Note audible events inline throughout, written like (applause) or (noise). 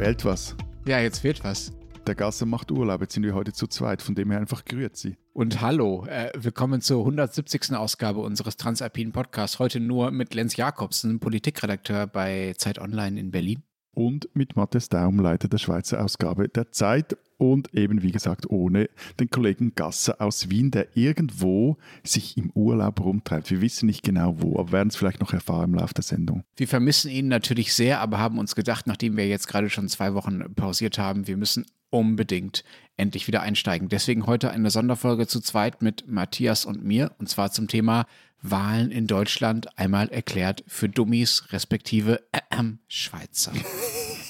Fehlt was. Ja, jetzt fehlt was. Der Gasser macht Urlaub, jetzt sind wir heute zu zweit, von dem her einfach grüezi. Und hallo, äh, willkommen zur 170. Ausgabe unseres Transalpinen Podcasts. Heute nur mit Lenz Jakobsen, Politikredakteur bei Zeit Online in Berlin. Und mit Matthias Daum, Leiter der Schweizer Ausgabe der Zeit. Und eben, wie gesagt, ohne den Kollegen Gasser aus Wien, der irgendwo sich im Urlaub rumtreibt. Wir wissen nicht genau wo, aber werden es vielleicht noch erfahren im Laufe der Sendung. Wir vermissen ihn natürlich sehr, aber haben uns gedacht, nachdem wir jetzt gerade schon zwei Wochen pausiert haben, wir müssen unbedingt endlich wieder einsteigen. Deswegen heute eine Sonderfolge zu zweit mit Matthias und mir, und zwar zum Thema Wahlen in Deutschland einmal erklärt für Dummies respektive äh, (clears throat) Schweizer.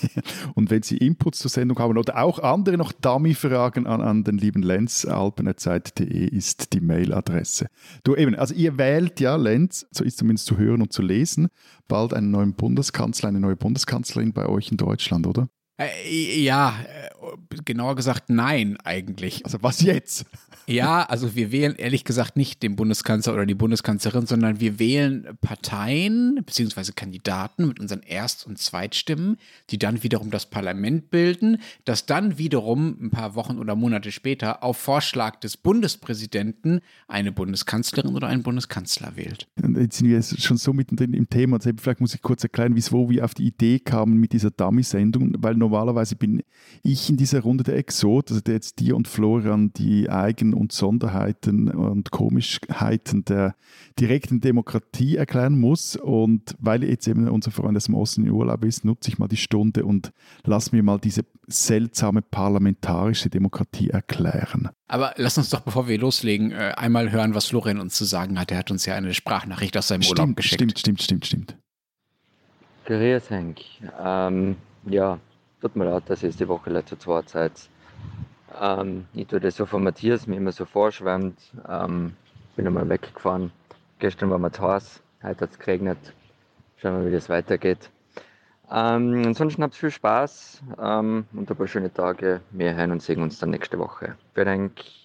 (laughs) Und wenn Sie Inputs zur Sendung haben oder auch andere noch Dummy-Fragen an, an den lieben Lenz, alpenerzeit.de ist die Mailadresse. Du eben, also ihr wählt ja, Lenz, so ist zumindest zu hören und zu lesen, bald einen neuen Bundeskanzler, eine neue Bundeskanzlerin bei euch in Deutschland, oder? Äh, ja, äh, genauer gesagt nein eigentlich. Also was jetzt? Ja, also wir wählen ehrlich gesagt nicht den Bundeskanzler oder die Bundeskanzlerin, sondern wir wählen Parteien bzw. Kandidaten mit unseren Erst- und Zweitstimmen, die dann wiederum das Parlament bilden, das dann wiederum ein paar Wochen oder Monate später auf Vorschlag des Bundespräsidenten eine Bundeskanzlerin oder einen Bundeskanzler wählt. Jetzt sind wir schon so mittendrin im Thema. Vielleicht muss ich kurz erklären, wieso wir auf die Idee kamen mit dieser Dummy-Sendung, weil normalerweise bin ich in dieser Runde der Exot, also der jetzt dir und Florian die Eigen- und Sonderheiten und Komischheiten der direkten Demokratie erklären muss. Und weil jetzt eben unser Freund aus dem Osten in Urlaub ist, nutze ich mal die Stunde und lass mir mal diese seltsame parlamentarische Demokratie erklären. Aber lass uns doch, bevor wir loslegen, äh, einmal hören, was Florian uns zu sagen hat. Er hat uns ja eine Sprachnachricht aus seinem stimmt, Urlaub geschickt. Stimmt, stimmt, stimmt, stimmt. Grüß Henk. Ähm, ja, tut mir leid, dass ich die Woche leider zu zweit seid. Ähm, ich tue das so von Matthias, mir immer so vorschwärmt. Ähm, bin einmal weggefahren. Gestern war mir zu heiß, heute hat es geregnet. Schauen wir, wie das weitergeht. Ähm, ansonsten habt viel Spaß ähm, und ein paar schöne Tage. Wir hören und sehen uns dann nächste Woche. Vielen Dank.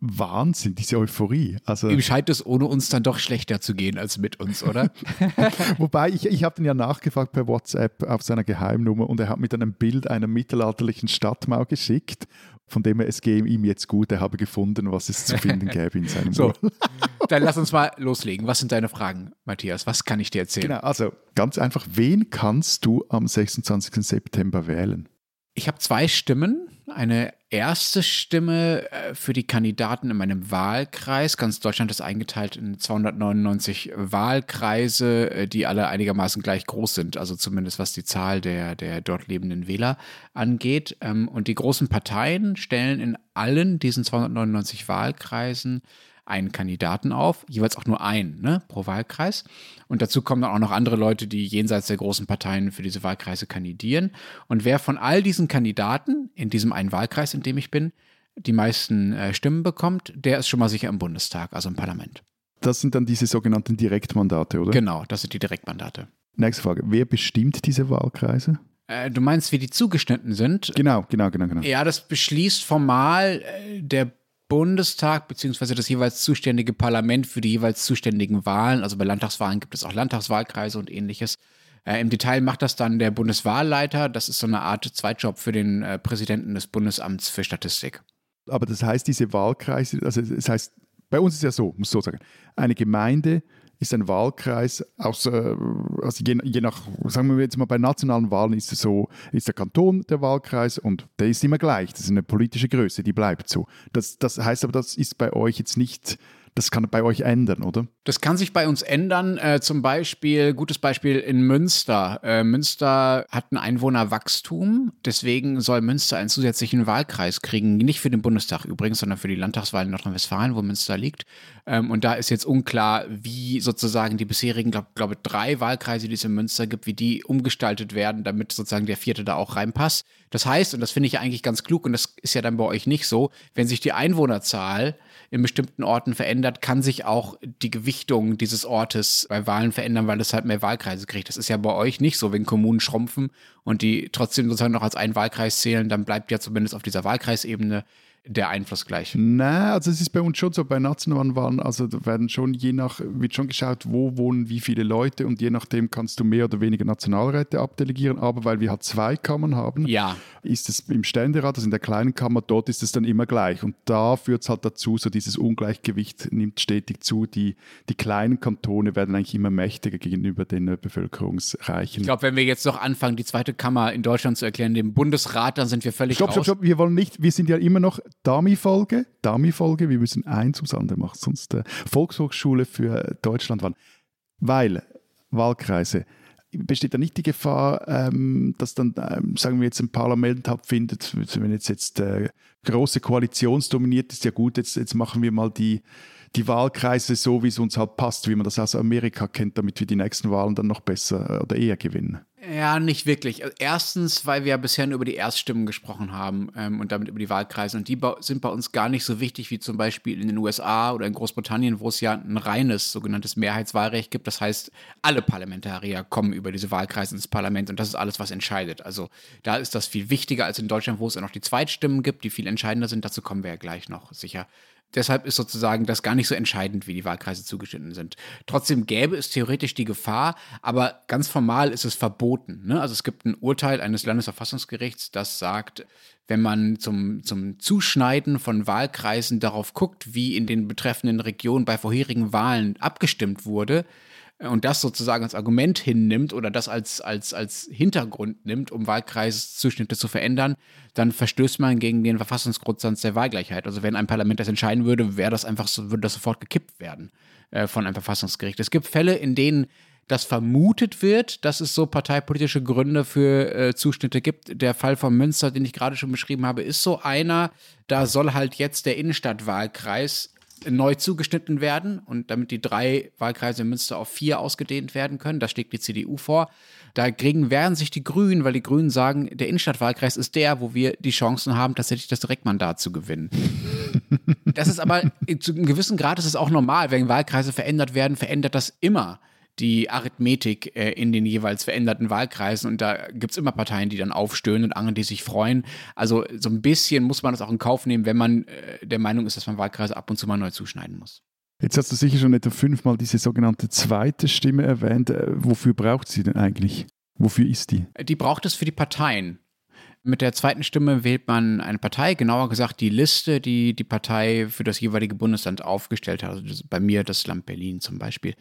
Wahnsinn, diese Euphorie. Also, Ihm scheint es ohne uns dann doch schlechter zu gehen als mit uns, oder? (laughs) Wobei, ich, ich habe ihn ja nachgefragt per WhatsApp auf seiner Geheimnummer und er hat mir dann ein Bild einer mittelalterlichen Stadtmauer geschickt, von dem er es gehe ihm jetzt gut, er habe gefunden, was es zu finden gäbe in seinem (laughs) so, (laughs) Dann lass uns mal loslegen. Was sind deine Fragen, Matthias? Was kann ich dir erzählen? Genau, also ganz einfach, wen kannst du am 26. September wählen? Ich habe zwei Stimmen. Eine erste Stimme äh, für die Kandidaten in meinem Wahlkreis. Ganz Deutschland ist eingeteilt in 299 Wahlkreise, äh, die alle einigermaßen gleich groß sind. Also zumindest was die Zahl der, der dort lebenden Wähler angeht. Ähm, und die großen Parteien stellen in allen diesen 299 Wahlkreisen einen Kandidaten auf, jeweils auch nur einen ne, pro Wahlkreis. Und dazu kommen dann auch noch andere Leute, die jenseits der großen Parteien für diese Wahlkreise kandidieren. Und wer von all diesen Kandidaten in diesem einen Wahlkreis, in dem ich bin, die meisten äh, Stimmen bekommt, der ist schon mal sicher im Bundestag, also im Parlament. Das sind dann diese sogenannten Direktmandate, oder? Genau, das sind die Direktmandate. Nächste Frage. Wer bestimmt diese Wahlkreise? Äh, du meinst, wie die zugeschnitten sind? Genau, genau, genau, genau. Ja, das beschließt formal äh, der Bundestag beziehungsweise das jeweils zuständige Parlament für die jeweils zuständigen Wahlen. Also bei Landtagswahlen gibt es auch Landtagswahlkreise und ähnliches. Äh, Im Detail macht das dann der Bundeswahlleiter. Das ist so eine Art Zweitjob für den äh, Präsidenten des Bundesamts für Statistik. Aber das heißt, diese Wahlkreise, also das heißt, bei uns ist ja so, muss so sagen, eine Gemeinde ist ein Wahlkreis aus, also je, je, nach, sagen wir jetzt mal, bei nationalen Wahlen ist es so, ist der Kanton der Wahlkreis und der ist immer gleich. Das ist eine politische Größe, die bleibt so. Das, das heißt aber, das ist bei euch jetzt nicht das kann bei euch ändern, oder? Das kann sich bei uns ändern. Äh, zum Beispiel, gutes Beispiel in Münster. Äh, Münster hat ein Einwohnerwachstum. Deswegen soll Münster einen zusätzlichen Wahlkreis kriegen. Nicht für den Bundestag übrigens, sondern für die Landtagswahl in Nordrhein-Westfalen, wo Münster liegt. Ähm, und da ist jetzt unklar, wie sozusagen die bisherigen, glaube glaub, drei Wahlkreise, die es in Münster gibt, wie die umgestaltet werden, damit sozusagen der vierte da auch reinpasst. Das heißt, und das finde ich eigentlich ganz klug, und das ist ja dann bei euch nicht so, wenn sich die Einwohnerzahl in bestimmten Orten verändert, kann sich auch die Gewichtung dieses Ortes bei Wahlen verändern, weil es halt mehr Wahlkreise kriegt. Das ist ja bei euch nicht so, wenn Kommunen schrumpfen und die trotzdem sozusagen noch als einen Wahlkreis zählen, dann bleibt ja zumindest auf dieser Wahlkreisebene der Einfluss gleich? Nein, also es ist bei uns schon so, bei nationalen Wahlen, also da werden schon je nach, wird schon geschaut, wo wohnen wie viele Leute und je nachdem kannst du mehr oder weniger Nationalräte abdelegieren, aber weil wir halt zwei Kammern haben, ja. ist es im Ständerat, also in der kleinen Kammer, dort ist es dann immer gleich und da führt es halt dazu, so dieses Ungleichgewicht nimmt stetig zu, die, die kleinen Kantone werden eigentlich immer mächtiger gegenüber den äh, bevölkerungsreichen. Ich glaube, wenn wir jetzt noch anfangen, die zweite Kammer in Deutschland zu erklären, dem Bundesrat, dann sind wir völlig Stopp, raus. stopp, stopp, wir wollen nicht, wir sind ja immer noch Dami-Folge, Dami-Folge, wir müssen eins ums andere machen, sonst äh, Volkshochschule für Deutschland waren. Weil Wahlkreise, besteht da nicht die Gefahr, ähm, dass dann, ähm, sagen wir jetzt, ein Parlament abfindet, wenn jetzt, jetzt äh, große Koalitionsdominiert ist, ja gut, jetzt, jetzt machen wir mal die, die Wahlkreise so, wie es uns halt passt, wie man das aus Amerika kennt, damit wir die nächsten Wahlen dann noch besser äh, oder eher gewinnen. Ja, nicht wirklich. Erstens, weil wir ja bisher nur über die Erststimmen gesprochen haben ähm, und damit über die Wahlkreise. Und die sind bei uns gar nicht so wichtig wie zum Beispiel in den USA oder in Großbritannien, wo es ja ein reines sogenanntes Mehrheitswahlrecht gibt. Das heißt, alle Parlamentarier kommen über diese Wahlkreise ins Parlament und das ist alles, was entscheidet. Also da ist das viel wichtiger als in Deutschland, wo es ja noch die Zweitstimmen gibt, die viel entscheidender sind. Dazu kommen wir ja gleich noch sicher. Deshalb ist sozusagen das gar nicht so entscheidend, wie die Wahlkreise zugeschnitten sind. Trotzdem gäbe es theoretisch die Gefahr, aber ganz formal ist es verboten. Ne? Also es gibt ein Urteil eines Landesverfassungsgerichts, das sagt, wenn man zum, zum Zuschneiden von Wahlkreisen darauf guckt, wie in den betreffenden Regionen bei vorherigen Wahlen abgestimmt wurde, und das sozusagen als Argument hinnimmt oder das als, als, als Hintergrund nimmt, um Wahlkreiszuschnitte zu verändern, dann verstößt man gegen den Verfassungsgrundsatz der Wahlgleichheit. Also wenn ein Parlament das entscheiden würde, wäre das einfach so, würde das sofort gekippt werden äh, von einem Verfassungsgericht. Es gibt Fälle, in denen das vermutet wird, dass es so parteipolitische Gründe für äh, Zuschnitte gibt. Der Fall von Münster, den ich gerade schon beschrieben habe, ist so einer. Da soll halt jetzt der Innenstadtwahlkreis neu zugeschnitten werden und damit die drei Wahlkreise in Münster auf vier ausgedehnt werden können. Das schlägt die CDU vor. Dagegen wehren sich die Grünen, weil die Grünen sagen, der Innenstadtwahlkreis ist der, wo wir die Chancen haben, tatsächlich das Direktmandat zu gewinnen. das ist aber zu einem gewissen Grad ist es auch normal, wenn Wahlkreise verändert werden, verändert das immer die Arithmetik äh, in den jeweils veränderten Wahlkreisen. Und da gibt es immer Parteien, die dann aufstöhnen und andere, die sich freuen. Also so ein bisschen muss man das auch in Kauf nehmen, wenn man äh, der Meinung ist, dass man Wahlkreise ab und zu mal neu zuschneiden muss. Jetzt hast du sicher schon etwa fünfmal diese sogenannte zweite Stimme erwähnt. Äh, wofür braucht sie denn eigentlich? Wofür ist die? Die braucht es für die Parteien. Mit der zweiten Stimme wählt man eine Partei, genauer gesagt die Liste, die die Partei für das jeweilige Bundesland aufgestellt hat. Also bei mir das Land Berlin zum Beispiel.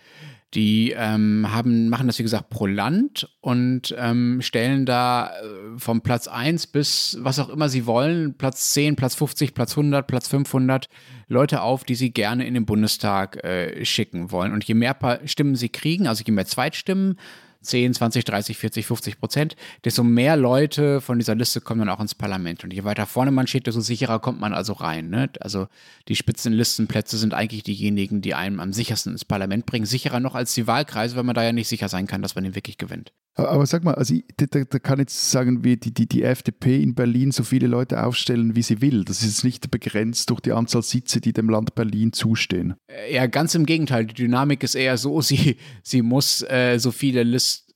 Die ähm, haben, machen das, wie gesagt, pro Land und ähm, stellen da äh, vom Platz 1 bis was auch immer sie wollen, Platz 10, Platz 50, Platz 100, Platz 500, Leute auf, die sie gerne in den Bundestag äh, schicken wollen. Und je mehr Stimmen sie kriegen, also je mehr Zweitstimmen, 10, 20, 30, 40, 50 Prozent, desto mehr Leute von dieser Liste kommen dann auch ins Parlament. Und je weiter vorne man steht, desto sicherer kommt man also rein. Ne? Also die Spitzenlistenplätze sind eigentlich diejenigen, die einem am sichersten ins Parlament bringen. Sicherer noch als die Wahlkreise, weil man da ja nicht sicher sein kann, dass man den wirklich gewinnt. Aber, sag mal, also da, da, kann jetzt sagen, wie die, die, die FDP in Berlin so viele Leute aufstellen, wie sie will. Das ist nicht begrenzt durch die Anzahl Sitze, die dem Land Berlin zustehen. Ja, ganz im Gegenteil. Die Dynamik ist eher so, (laughs) sie, sie muss äh, so viele Listen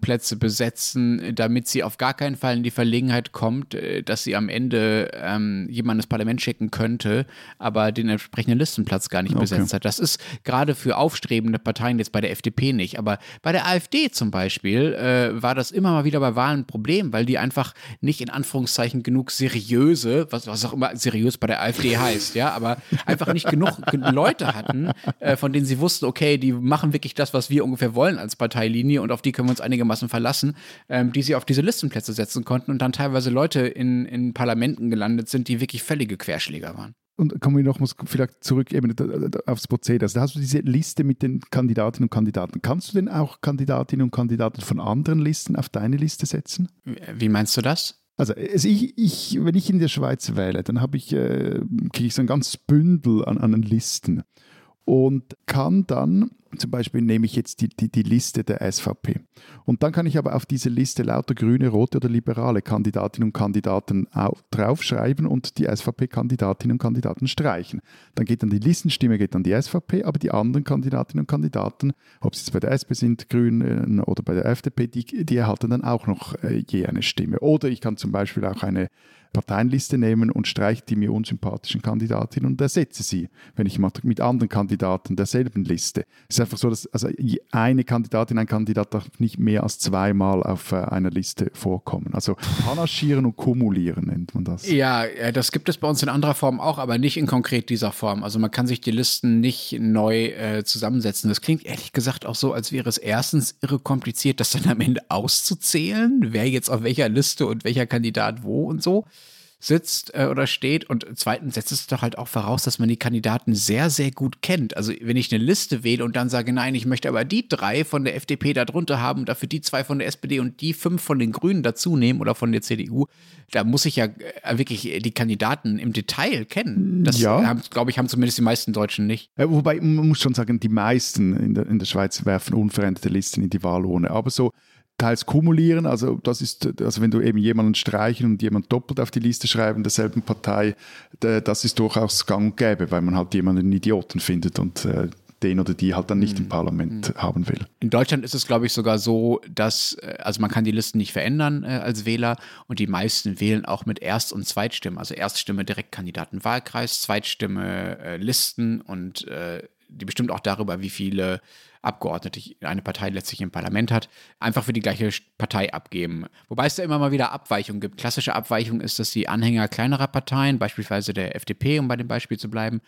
Plätze besetzen, damit sie auf gar keinen Fall in die Verlegenheit kommt, äh, dass sie am Ende ähm, jemanden ins Parlament schicken könnte, aber den entsprechenden Listenplatz gar nicht okay. besetzt hat. Das ist gerade für aufstrebende Parteien jetzt bei der FDP nicht, aber bei der AfD zum Beispiel äh, war das immer mal wieder bei Wahlen ein Problem, weil die einfach nicht in Anführungszeichen genug seriöse, was, was auch immer seriös bei der AfD heißt, ja, aber einfach nicht genug (laughs) Leute hatten, äh, von denen sie wussten, okay, die machen wirklich das, was wir ungefähr wollen als Parteilinie und auf die können wir uns einigermaßen verlassen, ähm, die sie auf diese Listenplätze setzen konnten und dann teilweise Leute in, in Parlamenten gelandet sind, die wirklich völlige Querschläger waren. Und kommen wir noch mal vielleicht zurück eben aufs Prozedere. Also da hast du diese Liste mit den Kandidatinnen und Kandidaten. Kannst du denn auch Kandidatinnen und Kandidaten von anderen Listen auf deine Liste setzen? Wie meinst du das? Also, also ich, ich, wenn ich in der Schweiz wähle, dann habe ich, äh, kriege ich so ein ganzes Bündel an, an Listen und kann dann zum Beispiel nehme ich jetzt die, die, die, Liste der SVP. Und dann kann ich aber auf diese Liste lauter grüne, rote oder liberale Kandidatinnen und Kandidaten draufschreiben und die SVP-Kandidatinnen und Kandidaten streichen. Dann geht dann die Listenstimme geht an die SVP, aber die anderen Kandidatinnen und Kandidaten, ob sie jetzt bei der SP sind, Grünen oder bei der FDP, die, die erhalten dann auch noch äh, je eine Stimme. Oder ich kann zum Beispiel auch eine Parteienliste nehmen und streiche die mir unsympathischen Kandidatinnen und ersetze sie, wenn ich mit anderen Kandidaten derselben Liste. Es ist einfach so, dass also eine Kandidatin, ein Kandidat darf nicht mehr als zweimal auf äh, einer Liste vorkommen. Also panaschieren und kumulieren nennt man das. Ja, das gibt es bei uns in anderer Form auch, aber nicht in konkret dieser Form. Also man kann sich die Listen nicht neu äh, zusammensetzen. Das klingt ehrlich gesagt auch so, als wäre es erstens irre kompliziert, das dann am Ende auszuzählen, wer jetzt auf welcher Liste und welcher Kandidat wo und so sitzt äh, oder steht. Und zweitens setzt es doch halt auch voraus, dass man die Kandidaten sehr, sehr gut kennt. Also wenn ich eine Liste wähle und dann sage, nein, ich möchte aber die drei von der FDP da drunter haben und dafür die zwei von der SPD und die fünf von den Grünen dazu nehmen oder von der CDU, da muss ich ja äh, wirklich die Kandidaten im Detail kennen. Das, ja. glaube ich, haben zumindest die meisten Deutschen nicht. Ja, wobei, man muss schon sagen, die meisten in der, in der Schweiz werfen unveränderte Listen in die Wahlurne. Aber so teils kumulieren, also das ist, also wenn du eben jemanden streichen und jemanden doppelt auf die Liste schreiben derselben Partei, das ist durchaus gang und gäbe, weil man halt jemanden einen Idioten findet und äh, den oder die halt dann nicht mhm. im Parlament mhm. haben will. In Deutschland ist es, glaube ich, sogar so, dass, äh, also man kann die Listen nicht verändern äh, als Wähler und die meisten wählen auch mit Erst- und Zweitstimme. Also Erststimme Direktkandidatenwahlkreis, Zweitstimme äh, Listen und äh, die bestimmt auch darüber, wie viele Abgeordnete eine Partei letztlich im Parlament hat, einfach für die gleiche Partei abgeben. Wobei es da immer mal wieder Abweichungen gibt. Klassische Abweichung ist, dass die Anhänger kleinerer Parteien, beispielsweise der FDP, um bei dem Beispiel zu bleiben,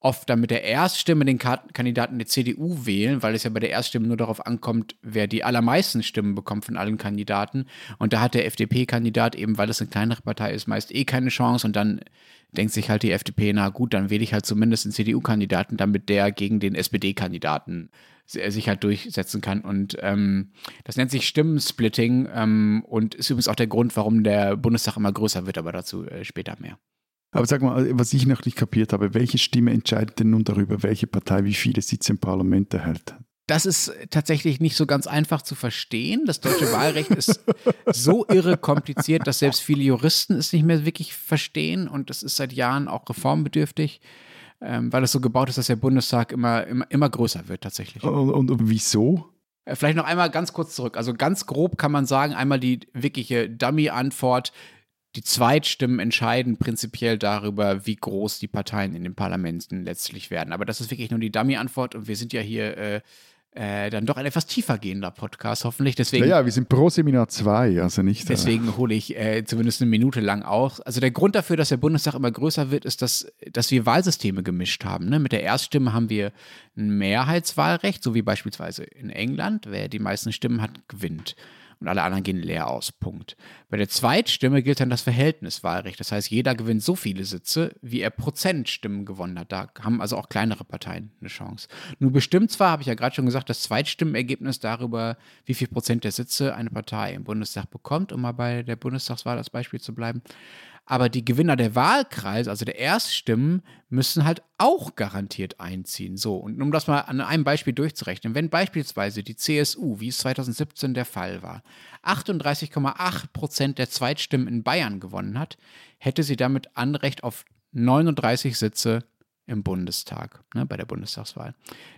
oft dann mit der Erststimme den Kandidaten der CDU wählen, weil es ja bei der Erststimme nur darauf ankommt, wer die allermeisten Stimmen bekommt von allen Kandidaten. Und da hat der FDP-Kandidat eben, weil es eine kleinere Partei ist, meist eh keine Chance. Und dann denkt sich halt die FDP, na gut, dann wähle ich halt zumindest einen CDU-Kandidaten, damit der gegen den SPD-Kandidaten sich halt durchsetzen kann. Und ähm, das nennt sich Stimmensplitting ähm, und ist übrigens auch der Grund, warum der Bundestag immer größer wird, aber dazu äh, später mehr. Aber sag mal, was ich noch nicht kapiert habe, welche Stimme entscheidet denn nun darüber, welche Partei wie viele Sitze im Parlament erhält? Das ist tatsächlich nicht so ganz einfach zu verstehen. Das deutsche Wahlrecht ist so irre kompliziert, dass selbst viele Juristen es nicht mehr wirklich verstehen und es ist seit Jahren auch reformbedürftig ähm, weil es so gebaut ist, dass der Bundestag immer, immer, immer größer wird tatsächlich. Und, und, wieso? Äh, vielleicht noch einmal ganz kurz zurück. Also ganz grob kann man sagen, einmal die wirkliche Dummy-Antwort. Die Zweitstimmen entscheiden prinzipiell darüber, wie groß die Parteien in den Parlamenten letztlich werden. Aber das ist wirklich nur die Dummy-Antwort und wir sind ja hier äh, äh, dann doch ein etwas tiefer gehender Podcast, hoffentlich. Deswegen, ja, ja, wir sind pro Seminar 2, also nicht. Äh, deswegen hole ich äh, zumindest eine Minute lang aus. Also der Grund dafür, dass der Bundestag immer größer wird, ist, dass, dass wir Wahlsysteme gemischt haben. Ne? Mit der Erststimme haben wir ein Mehrheitswahlrecht, so wie beispielsweise in England. Wer die meisten Stimmen hat, gewinnt und alle anderen gehen leer aus. Punkt. Bei der Zweitstimme gilt dann das Verhältniswahlrecht. Das heißt, jeder gewinnt so viele Sitze, wie er Prozentstimmen gewonnen hat. Da haben also auch kleinere Parteien eine Chance. Nun bestimmt zwar, habe ich ja gerade schon gesagt, das Zweitstimmenergebnis darüber, wie viel Prozent der Sitze eine Partei im Bundestag bekommt, um mal bei der Bundestagswahl als Beispiel zu bleiben. Aber die Gewinner der Wahlkreise, also der Erststimmen, müssen halt auch garantiert einziehen. So, und um das mal an einem Beispiel durchzurechnen, wenn beispielsweise die CSU, wie es 2017 der Fall war, 38,8 Prozent der Zweitstimmen in Bayern gewonnen hat, hätte sie damit Anrecht auf 39 Sitze im Bundestag, ne, bei der Bundestagswahl.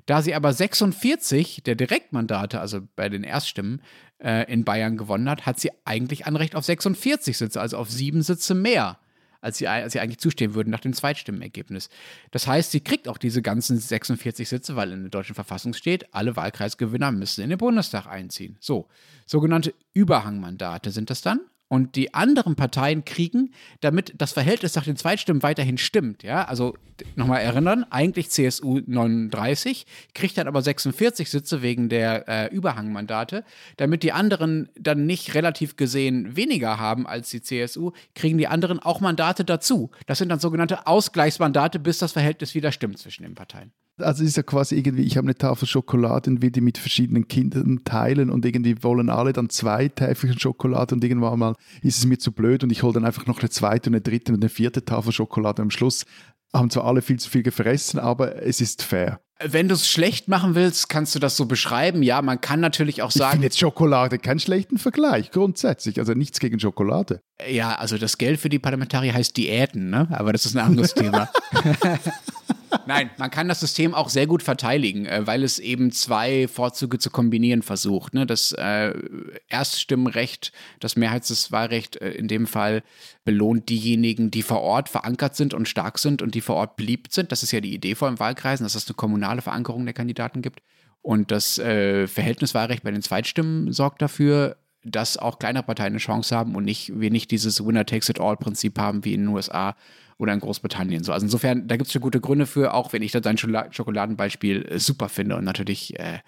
Da sie aber 46 der Direktmandate, also bei den Erststimmen, äh, in Bayern gewonnen hat, hat sie eigentlich Anrecht auf 46 Sitze, also auf sieben Sitze mehr, als sie, als sie eigentlich zustehen würden nach dem Zweitstimmenergebnis. Das heißt, sie kriegt auch diese ganzen 46 Sitze, weil in der deutschen Verfassung steht, alle Wahlkreisgewinner müssen in den Bundestag einziehen. So, sogenannte Überhangmandate sind das dann und die anderen Parteien kriegen, damit das Verhältnis nach den Zweitstimmen weiterhin stimmt. Ja, also nochmal erinnern, eigentlich CSU 39, kriegt dann aber 46 Sitze wegen der äh, Überhangmandate. Damit die anderen dann nicht relativ gesehen weniger haben als die CSU, kriegen die anderen auch Mandate dazu. Das sind dann sogenannte Ausgleichsmandate, bis das Verhältnis wieder stimmt zwischen den Parteien. Also es ist ja quasi irgendwie, ich habe eine Tafel Schokolade und will die mit verschiedenen Kindern teilen und irgendwie wollen alle dann zwei Täfelchen Schokolade und irgendwann mal ist es mir zu blöd und ich hole dann einfach noch eine zweite und eine dritte und eine vierte Tafel Schokolade. Am Schluss haben zwar alle viel zu viel gefressen, aber es ist fair. Wenn du es schlecht machen willst, kannst du das so beschreiben. Ja, man kann natürlich auch sagen. Ich finde jetzt Schokolade keinen schlechten Vergleich, grundsätzlich. Also nichts gegen Schokolade. Ja, also das Geld für die Parlamentarier heißt Diäten, ne? Aber das ist ein anderes (laughs) Thema. (laughs) Nein, man kann das System auch sehr gut verteidigen, äh, weil es eben zwei Vorzüge zu kombinieren versucht. Ne? Das äh, Erststimmenrecht, das Mehrheitswahlrecht äh, in dem Fall belohnt diejenigen, die vor Ort verankert sind und stark sind und die vor Ort beliebt sind. Das ist ja die Idee vor allem Wahlkreisen, dass es eine kommunale Verankerung der Kandidaten gibt. Und das Verhältniswahlrecht bei den Zweitstimmen sorgt dafür, dass auch kleinere Parteien eine Chance haben und nicht, wir nicht dieses Winner-Takes-it-all-Prinzip haben wie in den USA oder in Großbritannien. So, also insofern, da gibt es schon gute Gründe für, auch wenn ich da dein Schokoladenbeispiel äh, super finde und natürlich äh,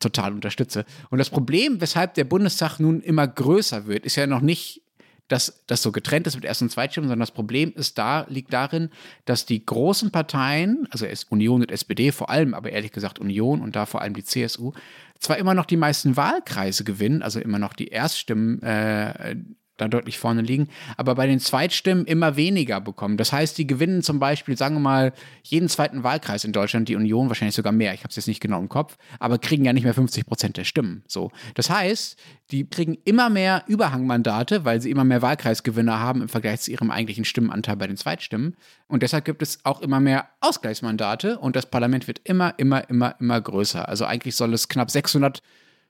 total unterstütze. Und das Problem, weshalb der Bundestag nun immer größer wird, ist ja noch nicht dass das so getrennt ist mit Erst- und Zweitstimmen, sondern das Problem ist da, liegt darin, dass die großen Parteien, also Union und SPD vor allem, aber ehrlich gesagt Union und da vor allem die CSU, zwar immer noch die meisten Wahlkreise gewinnen, also immer noch die Erststimmen äh, da deutlich vorne liegen, aber bei den Zweitstimmen immer weniger bekommen. Das heißt, die gewinnen zum Beispiel, sagen wir mal, jeden zweiten Wahlkreis in Deutschland, die Union wahrscheinlich sogar mehr, ich habe es jetzt nicht genau im Kopf, aber kriegen ja nicht mehr 50 Prozent der Stimmen. So. Das heißt, die kriegen immer mehr Überhangmandate, weil sie immer mehr Wahlkreisgewinner haben im Vergleich zu ihrem eigentlichen Stimmenanteil bei den Zweitstimmen. Und deshalb gibt es auch immer mehr Ausgleichsmandate und das Parlament wird immer, immer, immer, immer größer. Also eigentlich soll es knapp 600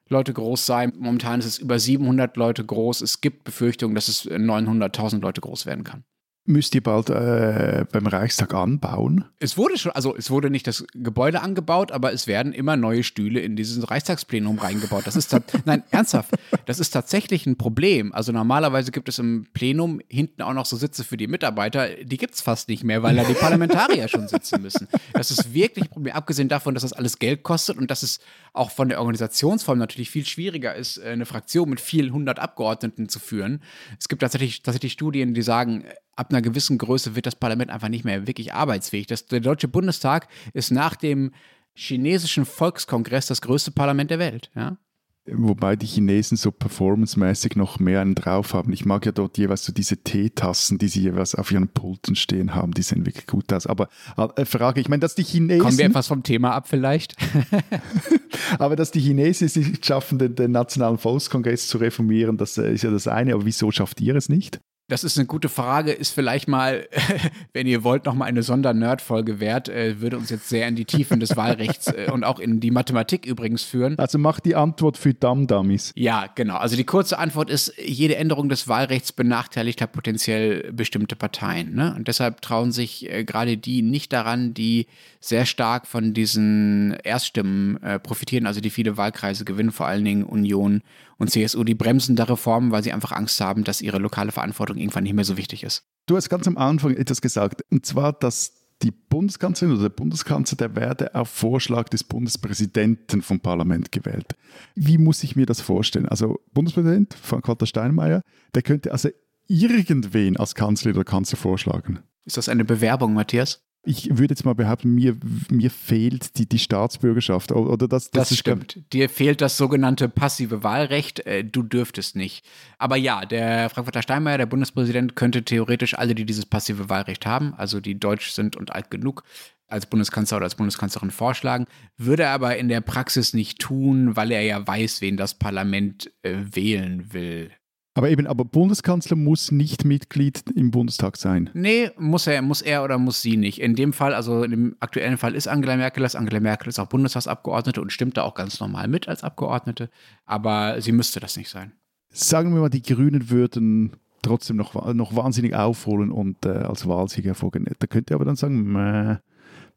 Leute groß sein. Momentan ist es über 700 Leute groß. Es gibt Befürchtungen, dass es 900.000 Leute groß werden kann müsst ihr bald äh, beim Reichstag anbauen? Es wurde schon, also es wurde nicht das Gebäude angebaut, aber es werden immer neue Stühle in dieses Reichstagsplenum reingebaut. Das ist (laughs) nein, ernsthaft, das ist tatsächlich ein Problem. Also normalerweise gibt es im Plenum hinten auch noch so Sitze für die Mitarbeiter, die gibt es fast nicht mehr, weil da die Parlamentarier schon sitzen müssen. Das ist wirklich ein Problem, abgesehen davon, dass das alles Geld kostet und dass es auch von der Organisationsform natürlich viel schwieriger ist, eine Fraktion mit vielen hundert Abgeordneten zu führen. Es gibt tatsächlich, tatsächlich Studien, die sagen, ab einer gewissen Größe wird das Parlament einfach nicht mehr wirklich arbeitsfähig. Das, der Deutsche Bundestag ist nach dem chinesischen Volkskongress das größte Parlament der Welt. Ja? Wobei die Chinesen so performancemäßig noch mehr einen drauf haben. Ich mag ja dort jeweils so diese Teetassen, die sie jeweils auf ihren Pulten stehen haben. Die sehen wirklich gut aus. Aber äh, Frage, ich meine, dass die Chinesen. Kommen wir etwas vom Thema ab vielleicht? (laughs) (laughs) aber dass die Chinesen es nicht schaffen, den, den Nationalen Volkskongress zu reformieren, das äh, ist ja das eine. Aber wieso schafft ihr es nicht? Das ist eine gute Frage, ist vielleicht mal, (laughs) wenn ihr wollt, nochmal eine Sonder-Nerd-Folge wert, äh, würde uns jetzt sehr in die Tiefen des Wahlrechts äh, und auch in die Mathematik übrigens führen. Also macht die Antwort für Damm-Dummies. Ja, genau. Also die kurze Antwort ist, jede Änderung des Wahlrechts benachteiligt hat potenziell bestimmte Parteien. Ne? Und deshalb trauen sich äh, gerade die nicht daran, die sehr stark von diesen Erststimmen profitieren, also die viele Wahlkreise gewinnen, vor allen Dingen Union und CSU, die bremsen da Reformen, weil sie einfach Angst haben, dass ihre lokale Verantwortung irgendwann nicht mehr so wichtig ist. Du hast ganz am Anfang etwas gesagt, und zwar, dass die Bundeskanzlerin oder der Bundeskanzler, der werde auf Vorschlag des Bundespräsidenten vom Parlament gewählt. Wie muss ich mir das vorstellen? Also Bundespräsident Frank-Walter Steinmeier, der könnte also irgendwen als Kanzler oder Kanzler vorschlagen. Ist das eine Bewerbung, Matthias? Ich würde jetzt mal behaupten, mir, mir fehlt die, die Staatsbürgerschaft. Oder das, das, das stimmt. Dir fehlt das sogenannte passive Wahlrecht. Äh, du dürftest nicht. Aber ja, der Frankfurter Steinmeier, der Bundespräsident, könnte theoretisch alle, die dieses passive Wahlrecht haben, also die deutsch sind und alt genug, als Bundeskanzler oder als Bundeskanzlerin vorschlagen, würde er aber in der Praxis nicht tun, weil er ja weiß, wen das Parlament äh, wählen will. Aber eben, aber Bundeskanzler muss nicht Mitglied im Bundestag sein. Nee, muss er, muss er oder muss sie nicht. In dem Fall, also dem aktuellen Fall ist Angela Merkel das. Angela Merkel ist auch Bundestagsabgeordnete und stimmt da auch ganz normal mit als Abgeordnete. Aber sie müsste das nicht sein. Sagen wir mal, die Grünen würden trotzdem noch, noch wahnsinnig aufholen und äh, als Wahlsieger hervorgehen. Da könnte ihr aber dann sagen, meh,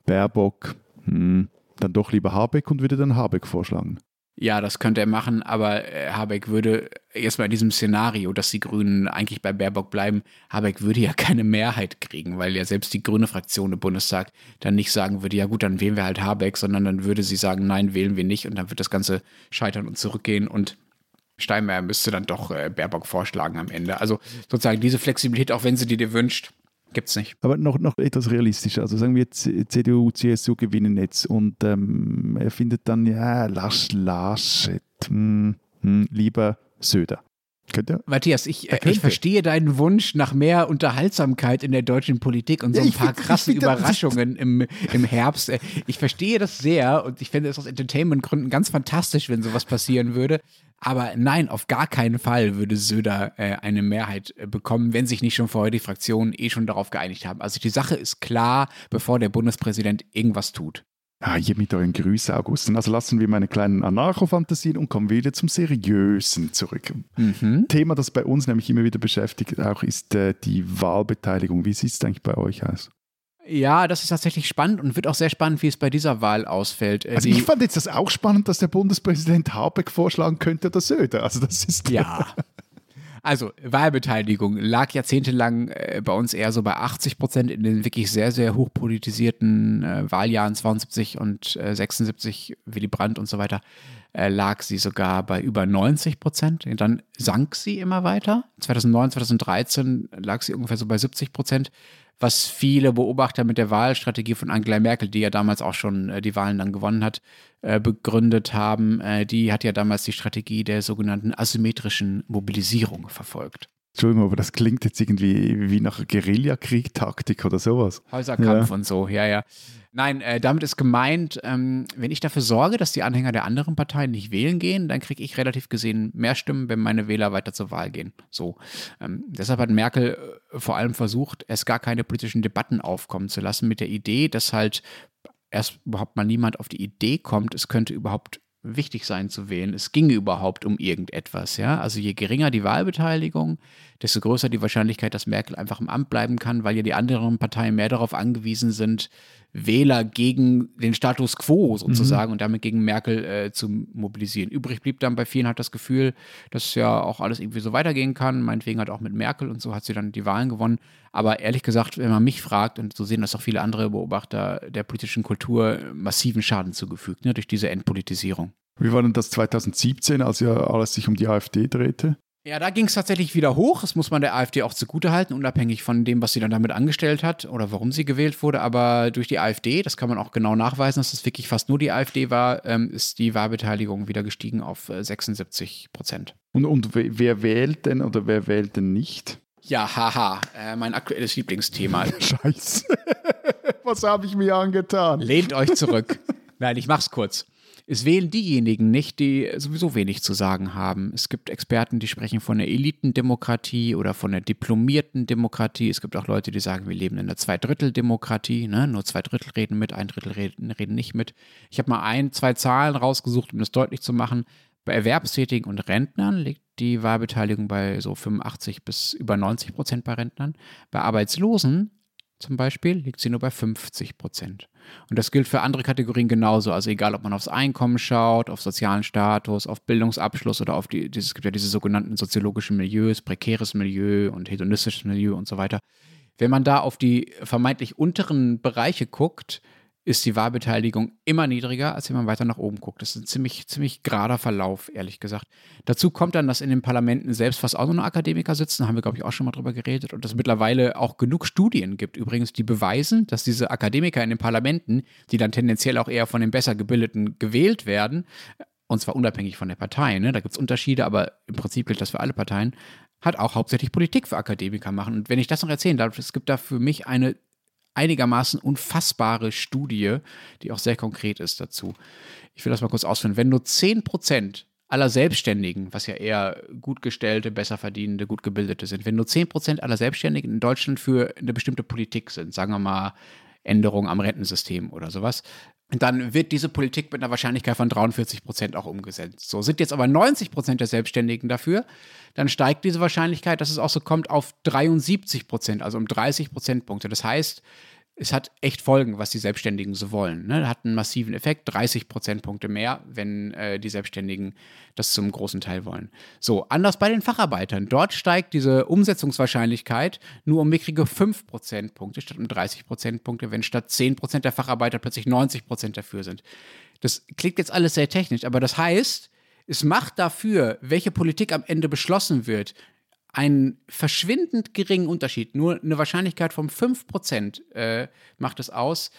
Baerbock, hm, dann doch lieber Habeck und würde dann Habeck vorschlagen. Ja, das könnte er machen, aber äh, Habeck würde erstmal in diesem Szenario, dass die Grünen eigentlich bei Baerbock bleiben, Habeck würde ja (laughs) keine Mehrheit kriegen, weil ja selbst die grüne Fraktion im Bundestag dann nicht sagen würde, ja gut, dann wählen wir halt Habeck, sondern dann würde sie sagen, nein, wählen wir nicht und dann wird das Ganze scheitern und zurückgehen und Steinmeier müsste dann doch äh, Baerbock vorschlagen am Ende. Also sozusagen diese Flexibilität, auch wenn sie die dir wünscht, Gibt es nicht. Aber noch, noch etwas realistischer. Also sagen wir, CDU, CSU gewinnen jetzt und ähm, er findet dann, ja, Lasch, Laschet, hm, hm, lieber Söder. Matthias, ich, äh, ich verstehe deinen Wunsch nach mehr Unterhaltsamkeit in der deutschen Politik und so ja, ein paar find, krasse Überraschungen im, im Herbst. Äh, ich verstehe das sehr und ich finde es aus Entertainment-Gründen ganz fantastisch, wenn sowas passieren würde. Aber nein, auf gar keinen Fall würde Söder äh, eine Mehrheit äh, bekommen, wenn sich nicht schon vorher die Fraktionen eh schon darauf geeinigt haben. Also die Sache ist klar, bevor der Bundespräsident irgendwas tut. Ja, hier mit euren Grüßen, Augustin. Also lassen wir meine kleinen Anarcho-Fantasien und kommen wieder zum Seriösen zurück. Mhm. Thema, das bei uns nämlich immer wieder beschäftigt, auch ist äh, die Wahlbeteiligung. Wie sieht es eigentlich bei euch aus? Ja, das ist tatsächlich spannend und wird auch sehr spannend, wie es bei dieser Wahl ausfällt. Äh, also ich fand jetzt das auch spannend, dass der Bundespräsident Habeck vorschlagen könnte oder Söder. Also das ist ja. (laughs) Also Wahlbeteiligung lag jahrzehntelang äh, bei uns eher so bei 80 Prozent in den wirklich sehr, sehr hochpolitisierten äh, Wahljahren 72 und äh, 76, Willy Brandt und so weiter, äh, lag sie sogar bei über 90 Prozent. Dann sank sie immer weiter. 2009, 2013 lag sie ungefähr so bei 70 Prozent was viele Beobachter mit der Wahlstrategie von Angela Merkel, die ja damals auch schon äh, die Wahlen dann gewonnen hat, äh, begründet haben. Äh, die hat ja damals die Strategie der sogenannten asymmetrischen Mobilisierung verfolgt. Entschuldigung, aber das klingt jetzt irgendwie wie nach Guerillakrieg-Taktik oder sowas. Häuserkampf ja. und so, ja, ja. Nein, äh, damit ist gemeint, ähm, wenn ich dafür sorge, dass die Anhänger der anderen Parteien nicht wählen gehen, dann kriege ich relativ gesehen mehr Stimmen, wenn meine Wähler weiter zur Wahl gehen. So. Ähm, deshalb hat Merkel äh, vor allem versucht, es gar keine politischen Debatten aufkommen zu lassen, mit der Idee, dass halt erst überhaupt mal niemand auf die Idee kommt, es könnte überhaupt wichtig sein zu wählen. Es ginge überhaupt um irgendetwas, ja. Also je geringer die Wahlbeteiligung, desto größer die Wahrscheinlichkeit, dass Merkel einfach im Amt bleiben kann, weil ja die anderen Parteien mehr darauf angewiesen sind, Wähler gegen den Status quo sozusagen mhm. und damit gegen Merkel äh, zu mobilisieren. Übrig blieb dann bei vielen hat das Gefühl, dass ja auch alles irgendwie so weitergehen kann. Meinetwegen hat auch mit Merkel und so hat sie dann die Wahlen gewonnen. Aber ehrlich gesagt, wenn man mich fragt, und so sehen das auch viele andere Beobachter der politischen Kultur, massiven Schaden zugefügt ne, durch diese Entpolitisierung. Wie war denn das 2017, als ja alles sich um die AfD drehte? Ja, da ging es tatsächlich wieder hoch. Das muss man der AfD auch zugutehalten, unabhängig von dem, was sie dann damit angestellt hat oder warum sie gewählt wurde. Aber durch die AfD, das kann man auch genau nachweisen, dass es wirklich fast nur die AfD war, ähm, ist die Wahlbeteiligung wieder gestiegen auf äh, 76 Prozent. Und, und wer wählt denn oder wer wählt denn nicht? Ja, haha, äh, mein aktuelles Lieblingsthema. (laughs) Scheiße. (laughs) was habe ich mir angetan? Lehnt euch zurück. Nein, ich mach's kurz. Es wählen diejenigen nicht, die sowieso wenig zu sagen haben. Es gibt Experten, die sprechen von der Elitendemokratie oder von der diplomierten Demokratie. Es gibt auch Leute, die sagen, wir leben in einer Zweidritteldemokratie. Ne? Nur zwei Drittel reden mit, ein Drittel reden, reden nicht mit. Ich habe mal ein, zwei Zahlen rausgesucht, um das deutlich zu machen. Bei Erwerbstätigen und Rentnern liegt die Wahlbeteiligung bei so 85 bis über 90 Prozent bei Rentnern. Bei Arbeitslosen zum Beispiel liegt sie nur bei 50 Prozent. Und das gilt für andere Kategorien genauso. Also egal, ob man aufs Einkommen schaut, auf sozialen Status, auf Bildungsabschluss oder auf die, es gibt ja diese sogenannten soziologischen Milieus, prekäres Milieu und hedonistisches Milieu und so weiter. Wenn man da auf die vermeintlich unteren Bereiche guckt, ist die Wahlbeteiligung immer niedriger, als wenn man weiter nach oben guckt. Das ist ein ziemlich, ziemlich gerader Verlauf, ehrlich gesagt. Dazu kommt dann, dass in den Parlamenten selbst fast auch nur Akademiker sitzen, haben wir, glaube ich, auch schon mal drüber geredet, und dass es mittlerweile auch genug Studien gibt, übrigens, die beweisen, dass diese Akademiker in den Parlamenten, die dann tendenziell auch eher von den besser gebildeten gewählt werden, und zwar unabhängig von der Partei, ne? da gibt es Unterschiede, aber im Prinzip gilt das für alle Parteien, hat auch hauptsächlich Politik für Akademiker machen. Und wenn ich das noch erzählen darf, es gibt da für mich eine einigermaßen unfassbare Studie, die auch sehr konkret ist dazu. Ich will das mal kurz ausführen. Wenn nur 10 Prozent aller Selbstständigen, was ja eher gut gestellte, besser verdienende, gut gebildete sind, wenn nur 10 Prozent aller Selbstständigen in Deutschland für eine bestimmte Politik sind, sagen wir mal Änderungen am Rentensystem oder sowas, dann wird diese Politik mit einer Wahrscheinlichkeit von 43 Prozent auch umgesetzt. So sind jetzt aber 90 Prozent der Selbstständigen dafür, dann steigt diese Wahrscheinlichkeit, dass es auch so kommt, auf 73 Prozent, also um 30 Prozentpunkte. Das heißt, es hat echt Folgen, was die Selbstständigen so wollen. Ne? Hat einen massiven Effekt, 30 Prozentpunkte mehr, wenn äh, die Selbstständigen das zum großen Teil wollen. So, anders bei den Facharbeitern. Dort steigt diese Umsetzungswahrscheinlichkeit nur um mickrige 5 Prozentpunkte statt um 30 Prozentpunkte, wenn statt 10 Prozent der Facharbeiter plötzlich 90 Prozent dafür sind. Das klingt jetzt alles sehr technisch, aber das heißt, es macht dafür, welche Politik am Ende beschlossen wird, einen verschwindend geringen Unterschied, nur eine Wahrscheinlichkeit von 5% äh, macht es aus,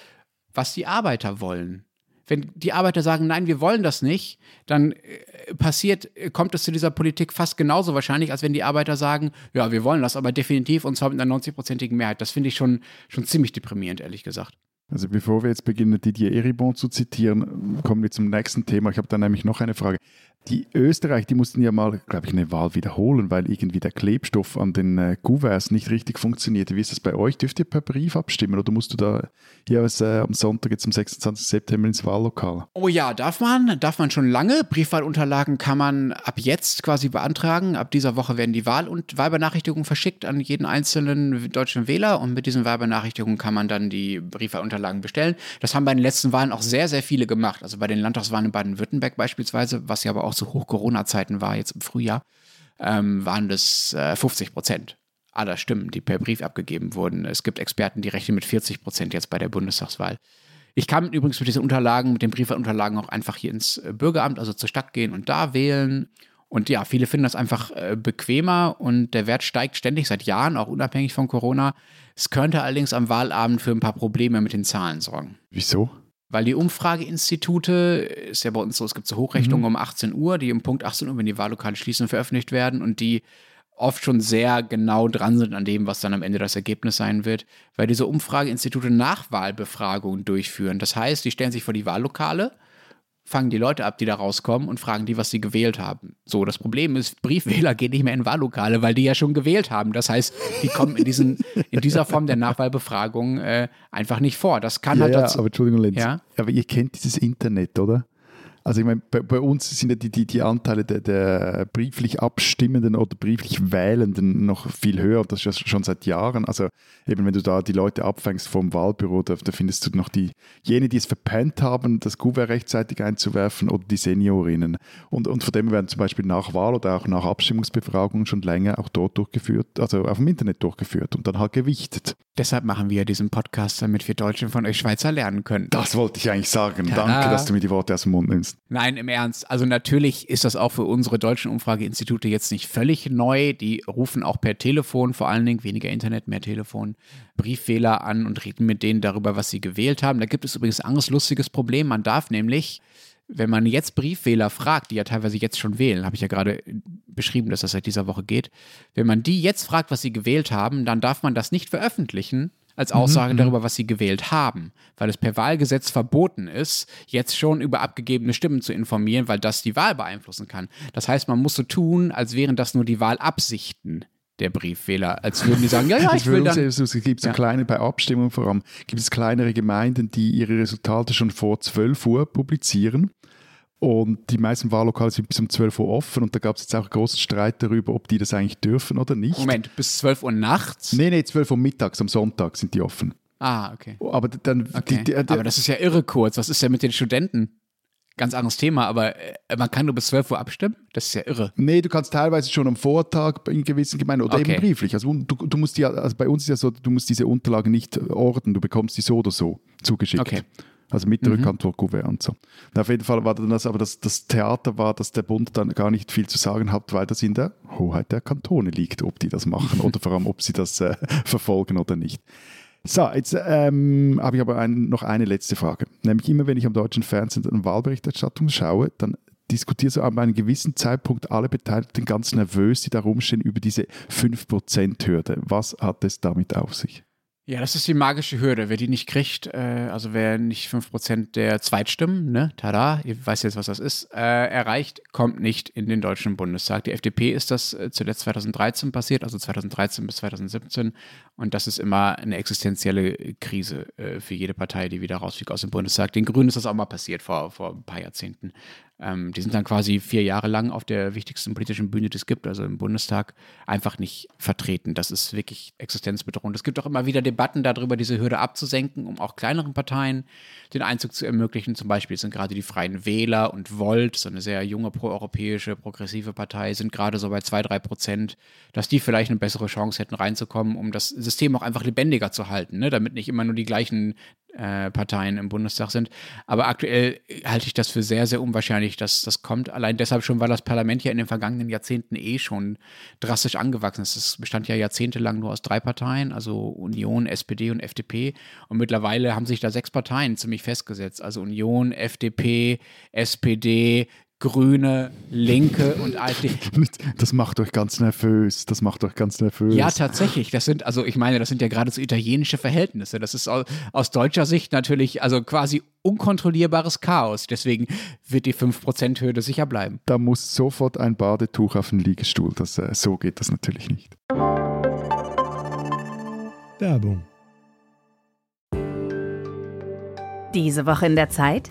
was die Arbeiter wollen. Wenn die Arbeiter sagen, nein, wir wollen das nicht, dann äh, passiert, kommt es zu dieser Politik fast genauso wahrscheinlich, als wenn die Arbeiter sagen, ja, wir wollen das aber definitiv und zwar mit einer 90-prozentigen Mehrheit. Das finde ich schon, schon ziemlich deprimierend, ehrlich gesagt. Also bevor wir jetzt beginnen, Didier Eribon zu zitieren, kommen wir zum nächsten Thema. Ich habe da nämlich noch eine Frage. Die Österreich, die mussten ja mal, glaube ich, eine Wahl wiederholen, weil irgendwie der Klebstoff an den äh, Kuverts nicht richtig funktionierte. Wie ist das bei euch? Dürft ihr per Brief abstimmen oder musst du da jeweils äh, am Sonntag, jetzt am 26. September ins Wahllokal? Oh ja, darf man. Darf man schon lange. Briefwahlunterlagen kann man ab jetzt quasi beantragen. Ab dieser Woche werden die Wahl- und Wahlbenachrichtigungen verschickt an jeden einzelnen deutschen Wähler und mit diesen Wahlbenachrichtigungen kann man dann die Briefwahlunterlagen bestellen. Das haben bei den letzten Wahlen auch sehr, sehr viele gemacht. Also bei den Landtagswahlen in Baden-Württemberg beispielsweise, was ja aber auch zu Hoch-Corona-Zeiten war, jetzt im Frühjahr, ähm, waren das äh, 50 Prozent aller Stimmen, die per Brief abgegeben wurden. Es gibt Experten, die rechnen mit 40 Prozent jetzt bei der Bundestagswahl. Ich kann übrigens mit diesen Unterlagen, mit den Briefwahlunterlagen auch einfach hier ins äh, Bürgeramt, also zur Stadt gehen und da wählen. Und ja, viele finden das einfach äh, bequemer und der Wert steigt ständig seit Jahren, auch unabhängig von Corona. Es könnte allerdings am Wahlabend für ein paar Probleme mit den Zahlen sorgen. Wieso? Weil die Umfrageinstitute, ist ja bei uns so, es gibt so Hochrechnungen mhm. um 18 Uhr, die um Punkt 18 Uhr, wenn die Wahllokale schließen, veröffentlicht werden und die oft schon sehr genau dran sind an dem, was dann am Ende das Ergebnis sein wird, weil diese Umfrageinstitute Nachwahlbefragungen durchführen. Das heißt, die stellen sich vor die Wahllokale fangen die Leute ab, die da rauskommen und fragen die, was sie gewählt haben. So, das Problem ist, Briefwähler (laughs) gehen nicht mehr in Wahllokale, weil die ja schon gewählt haben. Das heißt, die kommen in, diesen, in dieser Form der Nachwahlbefragung äh, einfach nicht vor. Das kann ja, halt dazu. Ja, aber Entschuldigung, Lenz. Ja? Aber ihr kennt dieses Internet, oder? Also ich meine, bei, bei, uns sind ja die, die, die Anteile der, der, brieflich Abstimmenden oder brieflich Wählenden noch viel höher. Das ist ja schon seit Jahren. Also eben, wenn du da die Leute abfängst vom Wahlbüro, da, da findest du noch die, jene, die es verpennt haben, das Kuvert rechtzeitig einzuwerfen oder die Seniorinnen. Und, und von dem werden zum Beispiel nach Wahl oder auch nach Abstimmungsbefragungen schon länger auch dort durchgeführt, also auf dem Internet durchgeführt und dann halt gewichtet. Deshalb machen wir diesen Podcast, damit wir Deutschen von euch Schweizer lernen können. Das wollte ich eigentlich sagen. Tada. Danke, dass du mir die Worte aus dem Mund nimmst. Nein, im Ernst. Also natürlich ist das auch für unsere deutschen Umfrageinstitute jetzt nicht völlig neu. Die rufen auch per Telefon, vor allen Dingen weniger Internet, mehr Telefon, Briefwähler an und reden mit denen darüber, was sie gewählt haben. Da gibt es übrigens ein anderes lustiges Problem. Man darf nämlich, wenn man jetzt Briefwähler fragt, die ja teilweise jetzt schon wählen, habe ich ja gerade beschrieben, dass das seit dieser Woche geht, wenn man die jetzt fragt, was sie gewählt haben, dann darf man das nicht veröffentlichen, als Aussage mhm. darüber, was sie gewählt haben, weil es per Wahlgesetz verboten ist, jetzt schon über abgegebene Stimmen zu informieren, weil das die Wahl beeinflussen kann. Das heißt, man muss so tun, als wären das nur die Wahlabsichten der Briefwähler, als würden die sagen, ja, ja, (laughs) ich will dann. Es gibt so ja. kleine, bei Abstimmungen vor allem, gibt es kleinere Gemeinden, die ihre Resultate schon vor 12 Uhr publizieren. Und die meisten Wahllokale sind bis um 12 Uhr offen und da gab es jetzt auch einen großen Streit darüber, ob die das eigentlich dürfen oder nicht. Moment, bis 12 Uhr nachts? Nee, nee, 12 Uhr mittags, am Sonntag sind die offen. Ah, okay. Aber dann. Okay. Die, die, die, aber das ist ja irre kurz. Was ist denn mit den Studenten? Ganz anderes Thema, aber äh, man kann nur bis 12 Uhr abstimmen? Das ist ja irre. Nee, du kannst teilweise schon am Vortag in gewissen Gemeinden oder okay. eben brieflich. Also, du, du musst ja, also bei uns ist ja so, du musst diese Unterlagen nicht ordnen, du bekommst die so oder so zugeschickt. Okay. Also mit der mhm. Rückantwortkuvert und so. Und auf jeden Fall war dann das, aber das, das Theater war, dass der Bund dann gar nicht viel zu sagen hat, weil das in der Hoheit der Kantone liegt, ob die das machen oder vor allem, ob sie das äh, (laughs) verfolgen oder nicht. So, jetzt ähm, habe ich aber ein, noch eine letzte Frage. Nämlich immer, wenn ich am deutschen Fernsehen eine Wahlberichterstattung schaue, dann diskutieren so an einem gewissen Zeitpunkt alle Beteiligten ganz nervös, die da rumstehen, über diese 5%-Hürde. Was hat es damit auf sich? Ja, das ist die magische Hürde. Wer die nicht kriegt, äh, also wer nicht 5% der Zweitstimmen, ne, tada, ihr weißt jetzt, was das ist, äh, erreicht, kommt nicht in den Deutschen Bundestag. Die FDP ist das äh, zuletzt 2013 passiert, also 2013 bis 2017. Und das ist immer eine existenzielle Krise äh, für jede Partei, die wieder rausfliegt aus dem Bundestag. Den Grünen ist das auch mal passiert vor, vor ein paar Jahrzehnten. Ähm, die sind dann quasi vier Jahre lang auf der wichtigsten politischen Bühne, die es gibt, also im Bundestag, einfach nicht vertreten. Das ist wirklich existenzbedrohend. Es gibt auch immer wieder Debatten darüber, diese Hürde abzusenken, um auch kleineren Parteien den Einzug zu ermöglichen. Zum Beispiel sind gerade die Freien Wähler und Volt, so eine sehr junge proeuropäische, progressive Partei, sind gerade so bei zwei, drei Prozent, dass die vielleicht eine bessere Chance hätten reinzukommen, um das System auch einfach lebendiger zu halten, ne? damit nicht immer nur die gleichen äh, Parteien im Bundestag sind. Aber aktuell halte ich das für sehr, sehr unwahrscheinlich, dass das kommt. Allein deshalb schon, weil das Parlament ja in den vergangenen Jahrzehnten eh schon drastisch angewachsen ist. Es bestand ja jahrzehntelang nur aus drei Parteien, also Union, SPD und FDP. Und mittlerweile haben sich da sechs Parteien ziemlich festgesetzt. Also Union, FDP, SPD, Grüne, Linke und (laughs) AfD. Das macht euch ganz nervös. Das macht euch ganz nervös. Ja, tatsächlich. Das sind, also ich meine, das sind ja geradezu italienische Verhältnisse. Das ist aus, aus deutscher Sicht natürlich, also quasi unkontrollierbares Chaos. Deswegen wird die 5%-Hürde sicher bleiben. Da muss sofort ein Badetuch auf den Liegestuhl. Das, äh, so geht das natürlich nicht. Werbung. Diese Woche in der Zeit?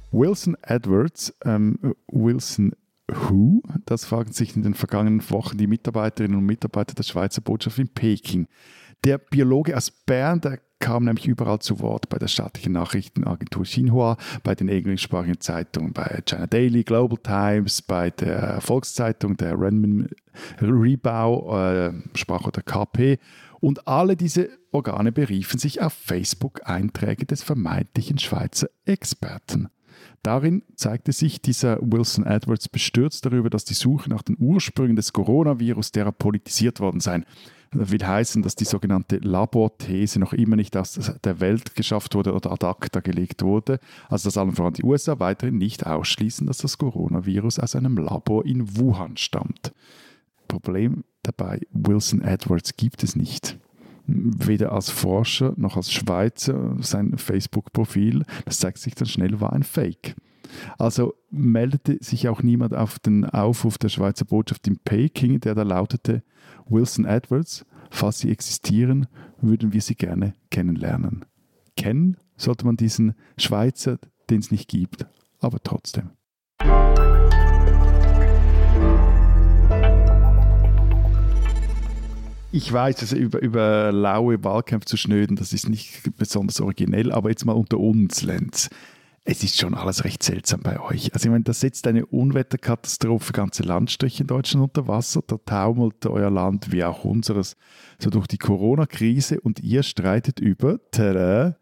Wilson Edwards, ähm, Wilson Who? Das fragen sich in den vergangenen Wochen die Mitarbeiterinnen und Mitarbeiter der Schweizer Botschaft in Peking. Der Biologe aus Bern, der kam nämlich überall zu Wort bei der staatlichen Nachrichtenagentur Xinhua, bei den englischsprachigen Zeitungen, bei China Daily, Global Times, bei der Volkszeitung, der Renmin Rebau, äh, sprach der KP. Und alle diese Organe beriefen sich auf Facebook-Einträge des vermeintlichen Schweizer Experten. Darin zeigte sich dieser Wilson Edwards bestürzt darüber, dass die Suche nach den Ursprüngen des Coronavirus derer politisiert worden sei. Das will heißen, dass die sogenannte Laborthese noch immer nicht aus der Welt geschafft wurde oder ad acta gelegt wurde. Also dass allen voran die USA weiterhin nicht ausschließen, dass das Coronavirus aus einem Labor in Wuhan stammt. Problem dabei, Wilson Edwards gibt es nicht weder als Forscher noch als Schweizer sein Facebook-Profil, das zeigt sich dann schnell, war ein Fake. Also meldete sich auch niemand auf den Aufruf der Schweizer Botschaft in Peking, der da lautete, Wilson Edwards, falls Sie existieren, würden wir Sie gerne kennenlernen. Kennen sollte man diesen Schweizer, den es nicht gibt, aber trotzdem. Ich weiß, also über, über laue Wahlkämpfe zu schnöden, das ist nicht besonders originell, aber jetzt mal unter uns, Lenz. Es ist schon alles recht seltsam bei euch. Also ich meine, da setzt eine Unwetterkatastrophe ganze Landstriche in Deutschland unter Wasser, da taumelt euer Land wie auch unseres so durch die Corona-Krise und ihr streitet über tada,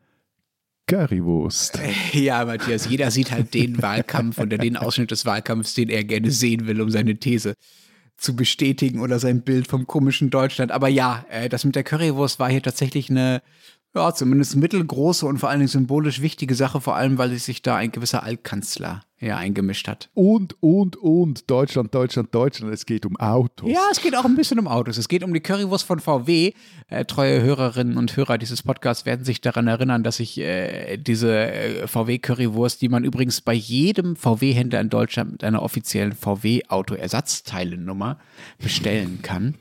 Currywurst. (laughs) Ja, Matthias, jeder sieht halt den Wahlkampf oder den Ausschnitt des Wahlkampfs, den er gerne sehen will, um seine These zu bestätigen oder sein Bild vom komischen Deutschland. Aber ja, äh, das mit der Currywurst war hier tatsächlich eine, ja, zumindest mittelgroße und vor allen Dingen symbolisch wichtige Sache, vor allem, weil sich da ein gewisser Altkanzler ja, eingemischt hat. Und, und, und, Deutschland, Deutschland, Deutschland, es geht um Autos. Ja, es geht auch ein bisschen um Autos. Es geht um die Currywurst von VW. Äh, treue Hörerinnen und Hörer dieses Podcasts werden sich daran erinnern, dass ich äh, diese äh, VW-Currywurst, die man übrigens bei jedem VW-Händler in Deutschland mit einer offiziellen VW-Auto-Ersatzteilenummer bestellen kann,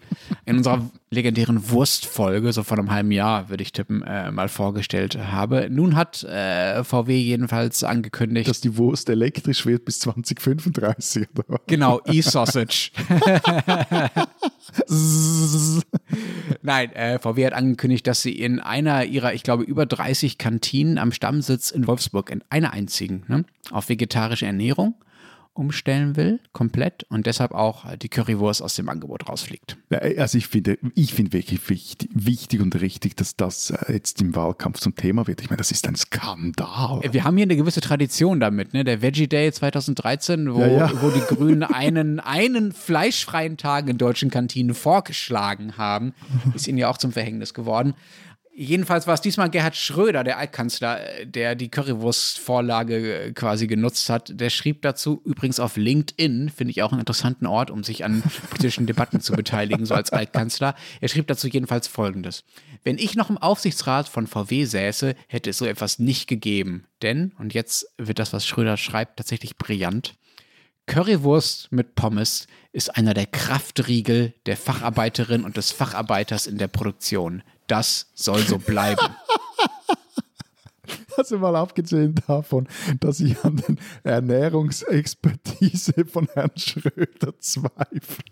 in unserer legendären Wurstfolge, so vor einem halben Jahr, würde ich tippen, äh, mal vorgestellt habe. Nun hat äh, VW jedenfalls angekündigt, dass die Wurst elektrisch elektrisch wird bis 2035. Oder? Genau, (laughs) E-Sausage. Nein, äh, VW hat angekündigt, dass sie in einer ihrer, ich glaube, über 30 Kantinen am Stammsitz in Wolfsburg, in einer einzigen, ne, auf vegetarische Ernährung umstellen will, komplett und deshalb auch die Currywurst aus dem Angebot rausfliegt. Also ich finde, ich finde wirklich wichtig, wichtig und richtig, dass das äh, jetzt im Wahlkampf zum Thema wird. Ich meine, das ist ein Skandal. Wir haben hier eine gewisse Tradition damit, ne? Der Veggie Day 2013, wo, ja, ja. wo die Grünen einen, einen fleischfreien Tag in deutschen Kantinen vorgeschlagen haben, ist ihnen ja auch zum Verhängnis geworden. Jedenfalls war es diesmal Gerhard Schröder, der Altkanzler, der die Currywurst-Vorlage äh, quasi genutzt hat. Der schrieb dazu übrigens auf LinkedIn, finde ich auch einen interessanten Ort, um sich an (laughs) politischen Debatten zu beteiligen, so als Altkanzler. Er schrieb dazu jedenfalls Folgendes. Wenn ich noch im Aufsichtsrat von VW säße, hätte es so etwas nicht gegeben. Denn, und jetzt wird das, was Schröder schreibt, tatsächlich brillant. Currywurst mit Pommes ist einer der Kraftriegel der Facharbeiterin und des Facharbeiters in der Produktion. Das soll so bleiben. (laughs) (laughs) Also mal abgesehen davon, dass ich an den Ernährungsexpertise von Herrn Schröder zweifle.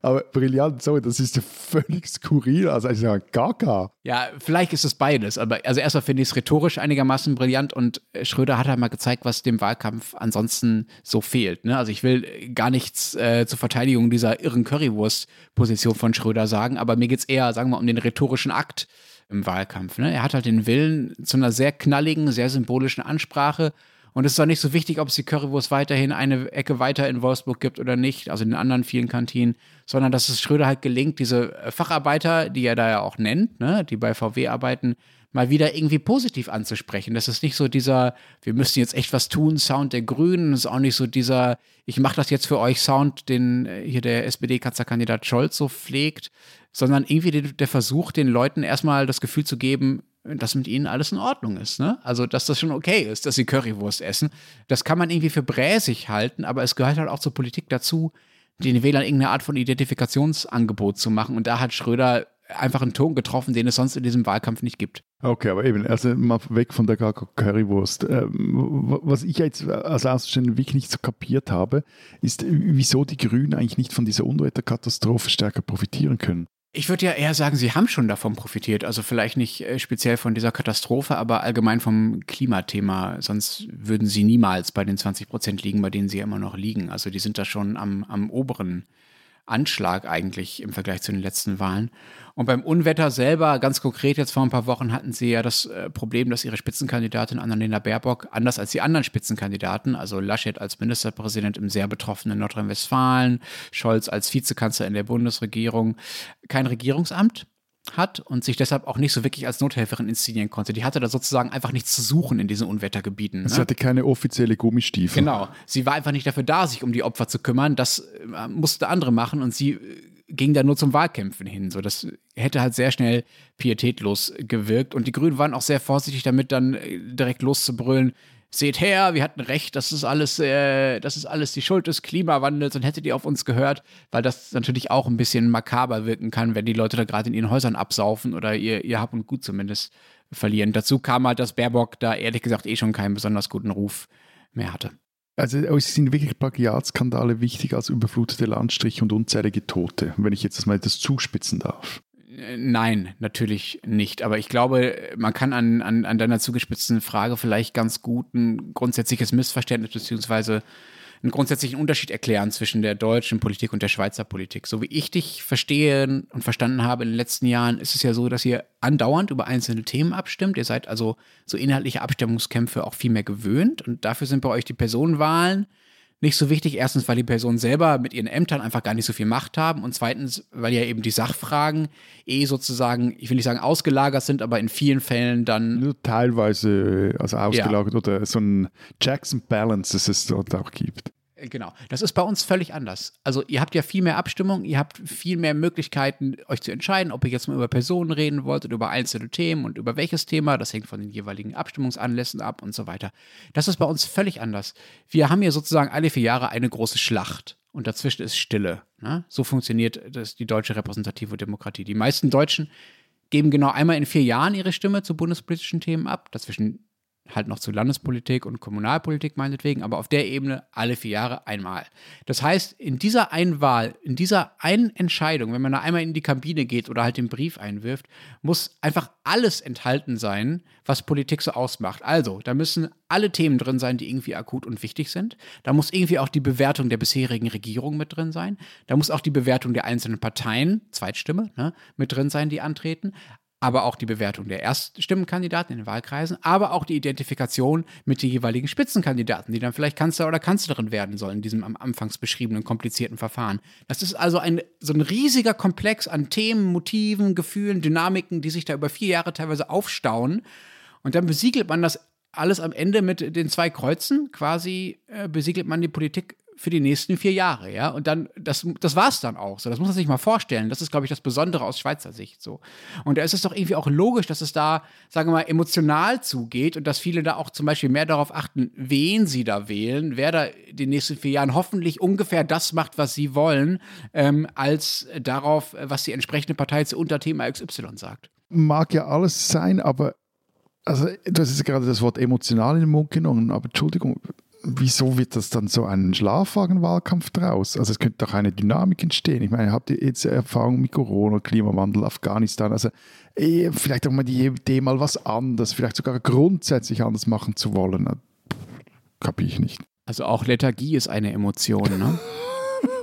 Aber brillant, sorry, das ist ja völlig skurril. Also ist ja gaga. Ja, vielleicht ist es beides. Aber also erstmal finde ich es rhetorisch einigermaßen brillant und Schröder hat halt mal gezeigt, was dem Wahlkampf ansonsten so fehlt. Ne? Also ich will gar nichts äh, zur Verteidigung dieser irren Currywurst-Position von Schröder sagen, aber mir geht es eher, sagen wir mal, um den rhetorischen Akt im Wahlkampf. Ne? Er hat halt den Willen zu einer sehr knalligen, sehr symbolischen Ansprache. Und es ist auch nicht so wichtig, ob es die Currywurst weiterhin eine Ecke weiter in Wolfsburg gibt oder nicht, also in den anderen vielen Kantinen, sondern dass es Schröder halt gelingt, diese Facharbeiter, die er da ja auch nennt, ne, die bei VW arbeiten, mal wieder irgendwie positiv anzusprechen. Das ist nicht so dieser, wir müssen jetzt echt was tun, Sound der Grünen. Das ist auch nicht so dieser, ich mache das jetzt für euch Sound, den hier der SPD-Kanzlerkandidat Scholz so pflegt, sondern irgendwie der Versuch, den Leuten erstmal das Gefühl zu geben, dass mit ihnen alles in Ordnung ist. Ne? Also, dass das schon okay ist, dass sie Currywurst essen. Das kann man irgendwie für bräsig halten, aber es gehört halt auch zur Politik dazu, den Wählern irgendeine Art von Identifikationsangebot zu machen. Und da hat Schröder einfach einen Ton getroffen, den es sonst in diesem Wahlkampf nicht gibt. Okay, aber eben, also mal weg von der Currywurst. Ähm, was ich jetzt als Außenstehender wirklich nicht so kapiert habe, ist, wieso die Grünen eigentlich nicht von dieser Unwetterkatastrophe stärker profitieren können. Ich würde ja eher sagen, sie haben schon davon profitiert. Also vielleicht nicht äh, speziell von dieser Katastrophe, aber allgemein vom Klimathema. Sonst würden sie niemals bei den 20 Prozent liegen, bei denen sie ja immer noch liegen. Also die sind da schon am, am oberen Anschlag eigentlich im Vergleich zu den letzten Wahlen. Und beim Unwetter selber, ganz konkret jetzt vor ein paar Wochen, hatten sie ja das äh, Problem, dass ihre Spitzenkandidatin Annalena Baerbock, anders als die anderen Spitzenkandidaten, also Laschet als Ministerpräsident im sehr betroffenen Nordrhein-Westfalen, Scholz als Vizekanzler in der Bundesregierung, kein Regierungsamt hat und sich deshalb auch nicht so wirklich als Nothelferin inszenieren konnte. Die hatte da sozusagen einfach nichts zu suchen in diesen Unwettergebieten. Sie ne? hatte keine offizielle Gummistiefel. Genau. Sie war einfach nicht dafür da, sich um die Opfer zu kümmern. Das äh, musste andere machen und sie äh, ging da nur zum Wahlkämpfen hin. So, das hätte halt sehr schnell pietätlos gewirkt. Und die Grünen waren auch sehr vorsichtig damit, dann äh, direkt loszubrüllen seht her, wir hatten recht, das ist alles, äh, das ist alles die Schuld des Klimawandels und hättet ihr auf uns gehört, weil das natürlich auch ein bisschen makaber wirken kann, wenn die Leute da gerade in ihren Häusern absaufen oder ihr, ihr Hab und Gut zumindest verlieren. Dazu kam halt, dass Baerbock da ehrlich gesagt eh schon keinen besonders guten Ruf mehr hatte. Also es sind wirklich Plagiatskandale wichtig als überflutete Landstriche und unzählige Tote, wenn ich jetzt mal etwas zuspitzen darf. Nein, natürlich nicht. Aber ich glaube, man kann an, an, an deiner zugespitzten Frage vielleicht ganz gut ein grundsätzliches Missverständnis beziehungsweise einen grundsätzlichen Unterschied erklären zwischen der deutschen Politik und der Schweizer Politik. So wie ich dich verstehe und verstanden habe in den letzten Jahren, ist es ja so, dass ihr andauernd über einzelne Themen abstimmt. Ihr seid also so inhaltliche Abstimmungskämpfe auch viel mehr gewöhnt und dafür sind bei euch die Personenwahlen nicht so wichtig. Erstens, weil die Personen selber mit ihren Ämtern einfach gar nicht so viel Macht haben und zweitens, weil ja eben die Sachfragen eh sozusagen, ich will nicht sagen ausgelagert sind, aber in vielen Fällen dann. Nur teilweise also ausgelagert ja. oder so ein Jackson Balance, das es dort auch gibt. Genau. Das ist bei uns völlig anders. Also ihr habt ja viel mehr Abstimmung, ihr habt viel mehr Möglichkeiten, euch zu entscheiden, ob ihr jetzt mal über Personen reden wollt oder über einzelne Themen und über welches Thema. Das hängt von den jeweiligen Abstimmungsanlässen ab und so weiter. Das ist bei uns völlig anders. Wir haben hier sozusagen alle vier Jahre eine große Schlacht und dazwischen ist Stille. Ne? So funktioniert das, die deutsche repräsentative Demokratie. Die meisten Deutschen geben genau einmal in vier Jahren ihre Stimme zu bundespolitischen Themen ab. Dazwischen halt noch zu Landespolitik und Kommunalpolitik meinetwegen, aber auf der Ebene alle vier Jahre einmal. Das heißt, in dieser Einwahl, in dieser einen Entscheidung, wenn man da einmal in die Kabine geht oder halt den Brief einwirft, muss einfach alles enthalten sein, was Politik so ausmacht. Also, da müssen alle Themen drin sein, die irgendwie akut und wichtig sind. Da muss irgendwie auch die Bewertung der bisherigen Regierung mit drin sein. Da muss auch die Bewertung der einzelnen Parteien, Zweitstimme, ne, mit drin sein, die antreten aber auch die Bewertung der Erststimmenkandidaten in den Wahlkreisen, aber auch die Identifikation mit den jeweiligen Spitzenkandidaten, die dann vielleicht Kanzler oder Kanzlerin werden sollen in diesem am Anfangs beschriebenen komplizierten Verfahren. Das ist also ein, so ein riesiger Komplex an Themen, Motiven, Gefühlen, Dynamiken, die sich da über vier Jahre teilweise aufstauen. Und dann besiegelt man das alles am Ende mit den zwei Kreuzen. Quasi äh, besiegelt man die Politik für die nächsten vier Jahre, ja. Und dann, das, das war es dann auch. So, das muss man sich mal vorstellen. Das ist, glaube ich, das Besondere aus Schweizer Sicht. So. Und da ist es doch irgendwie auch logisch, dass es da, sagen wir mal, emotional zugeht und dass viele da auch zum Beispiel mehr darauf achten, wen sie da wählen, wer da die nächsten vier Jahren hoffentlich ungefähr das macht, was sie wollen, ähm, als darauf, was die entsprechende Partei zu Unterthema XY sagt. Mag ja alles sein, aber Also, hast jetzt gerade das Wort emotional in den Mund genommen, aber Entschuldigung, wieso wird das dann so ein Schlafwagenwahlkampf draus? Also es könnte doch eine Dynamik entstehen. Ich meine, habt ihr jetzt Erfahrung mit Corona, Klimawandel, Afghanistan? Also eh, vielleicht auch mal die Idee, mal was anderes, vielleicht sogar grundsätzlich anders machen zu wollen. Kapiere ich nicht. Also auch Lethargie ist eine Emotion, ne? (laughs)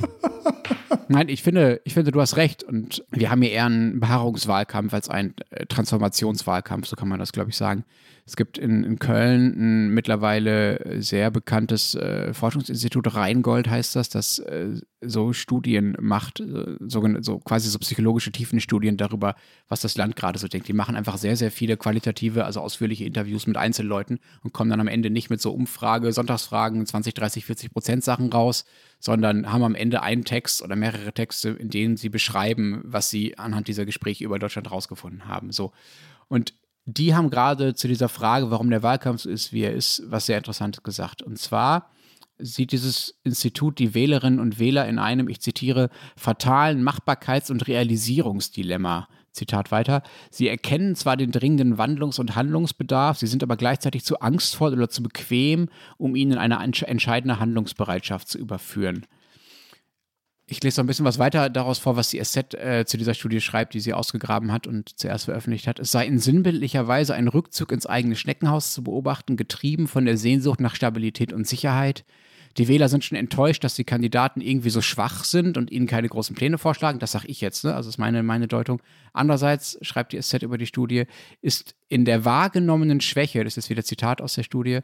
(laughs) Nein, ich finde, ich finde, du hast recht. Und wir haben hier eher einen Beharrungswahlkampf als einen äh, Transformationswahlkampf, so kann man das, glaube ich, sagen. Es gibt in, in Köln ein mittlerweile sehr bekanntes äh, Forschungsinstitut, Rheingold heißt das, das äh, so Studien macht, äh, so, so quasi so psychologische Tiefenstudien darüber, was das Land gerade so denkt. Die machen einfach sehr, sehr viele qualitative, also ausführliche Interviews mit Einzelleuten und kommen dann am Ende nicht mit so Umfrage, Sonntagsfragen, 20, 30, 40 Prozent Sachen raus, sondern haben am Ende einen Text oder mehrere Texte, in denen sie beschreiben, was sie anhand dieser Gespräche über Deutschland rausgefunden haben. So. Und die haben gerade zu dieser Frage, warum der Wahlkampf so ist, wie er ist, was sehr Interessantes gesagt. Und zwar sieht dieses Institut die Wählerinnen und Wähler in einem, ich zitiere, fatalen Machbarkeits- und Realisierungsdilemma. Zitat weiter. Sie erkennen zwar den dringenden Wandlungs- und Handlungsbedarf, sie sind aber gleichzeitig zu angstvoll oder zu bequem, um ihn in eine entscheidende Handlungsbereitschaft zu überführen. Ich lese noch ein bisschen was weiter daraus vor, was die SZ äh, zu dieser Studie schreibt, die sie ausgegraben hat und zuerst veröffentlicht hat. Es sei in sinnbildlicher Weise ein Rückzug ins eigene Schneckenhaus zu beobachten, getrieben von der Sehnsucht nach Stabilität und Sicherheit. Die Wähler sind schon enttäuscht, dass die Kandidaten irgendwie so schwach sind und ihnen keine großen Pläne vorschlagen. Das sage ich jetzt, ne? also ist meine, meine Deutung. Andererseits, schreibt die SZ über die Studie, ist in der wahrgenommenen Schwäche, das ist wieder Zitat aus der Studie,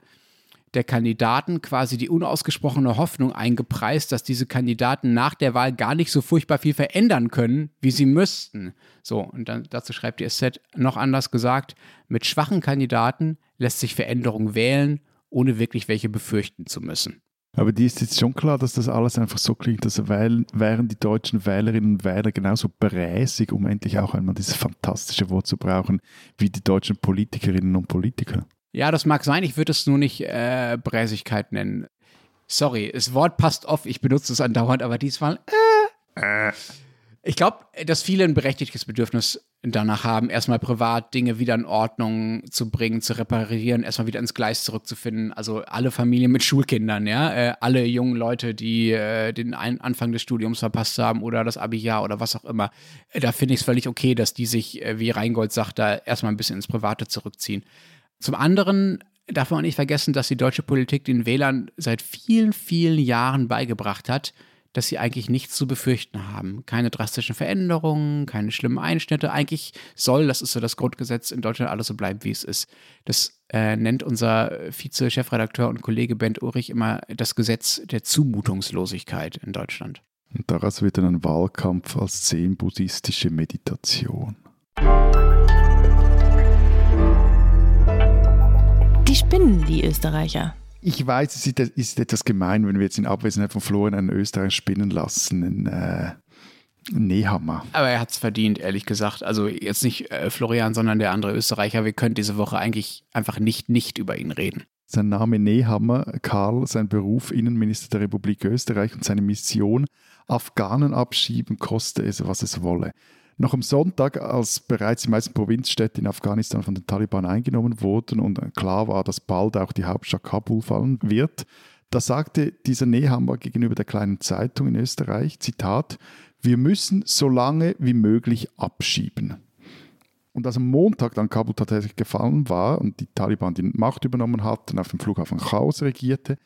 der Kandidaten quasi die unausgesprochene Hoffnung eingepreist, dass diese Kandidaten nach der Wahl gar nicht so furchtbar viel verändern können, wie sie müssten. So, und dann dazu schreibt die SZ noch anders gesagt, mit schwachen Kandidaten lässt sich Veränderung wählen, ohne wirklich welche befürchten zu müssen. Aber die ist jetzt schon klar, dass das alles einfach so klingt, dass wären die deutschen Wählerinnen und Wähler genauso bräsig, um endlich auch einmal dieses fantastische Wort zu brauchen, wie die deutschen Politikerinnen und Politiker. Ja, das mag sein. Ich würde es nur nicht äh, Bräsigkeit nennen. Sorry, das Wort passt oft. Ich benutze es andauernd, aber diesmal. Äh. Ich glaube, dass viele ein berechtigtes Bedürfnis danach haben, erstmal privat Dinge wieder in Ordnung zu bringen, zu reparieren, erstmal wieder ins Gleis zurückzufinden. Also alle Familien mit Schulkindern, ja, äh, alle jungen Leute, die äh, den ein Anfang des Studiums verpasst haben oder das Abi-Jahr oder was auch immer. Äh, da finde ich es völlig okay, dass die sich, äh, wie Reingold sagt, da erstmal ein bisschen ins Private zurückziehen. Zum anderen darf man nicht vergessen, dass die deutsche Politik den Wählern seit vielen, vielen Jahren beigebracht hat, dass sie eigentlich nichts zu befürchten haben. Keine drastischen Veränderungen, keine schlimmen Einschnitte. Eigentlich soll, das ist so das Grundgesetz, in Deutschland alles so bleiben, wie es ist. Das äh, nennt unser Vize-Chefredakteur und Kollege Bent Ulrich immer das Gesetz der Zumutungslosigkeit in Deutschland. Und daraus wird dann ein Wahlkampf als zen-buddhistische Meditation. Die spinnen, die Österreicher. Ich weiß, es ist etwas gemein, wenn wir jetzt in Abwesenheit von Florian einen Österreicher spinnen lassen. Einen, äh, Nehammer. Aber er hat es verdient, ehrlich gesagt. Also jetzt nicht äh, Florian, sondern der andere Österreicher. Wir können diese Woche eigentlich einfach nicht, nicht über ihn reden. Sein Name Nehammer, Karl, sein Beruf Innenminister der Republik Österreich und seine Mission Afghanen abschieben, koste es, was es wolle. Noch am Sonntag, als bereits die meisten Provinzstädte in Afghanistan von den Taliban eingenommen wurden und klar war, dass bald auch die Hauptstadt Kabul fallen wird, da sagte dieser Nehammer gegenüber der kleinen Zeitung in Österreich, Zitat, wir müssen so lange wie möglich abschieben. Und als am Montag dann Kabul tatsächlich gefallen war und die Taliban die Macht übernommen hatten, auf dem Flughafen Chaos regierte,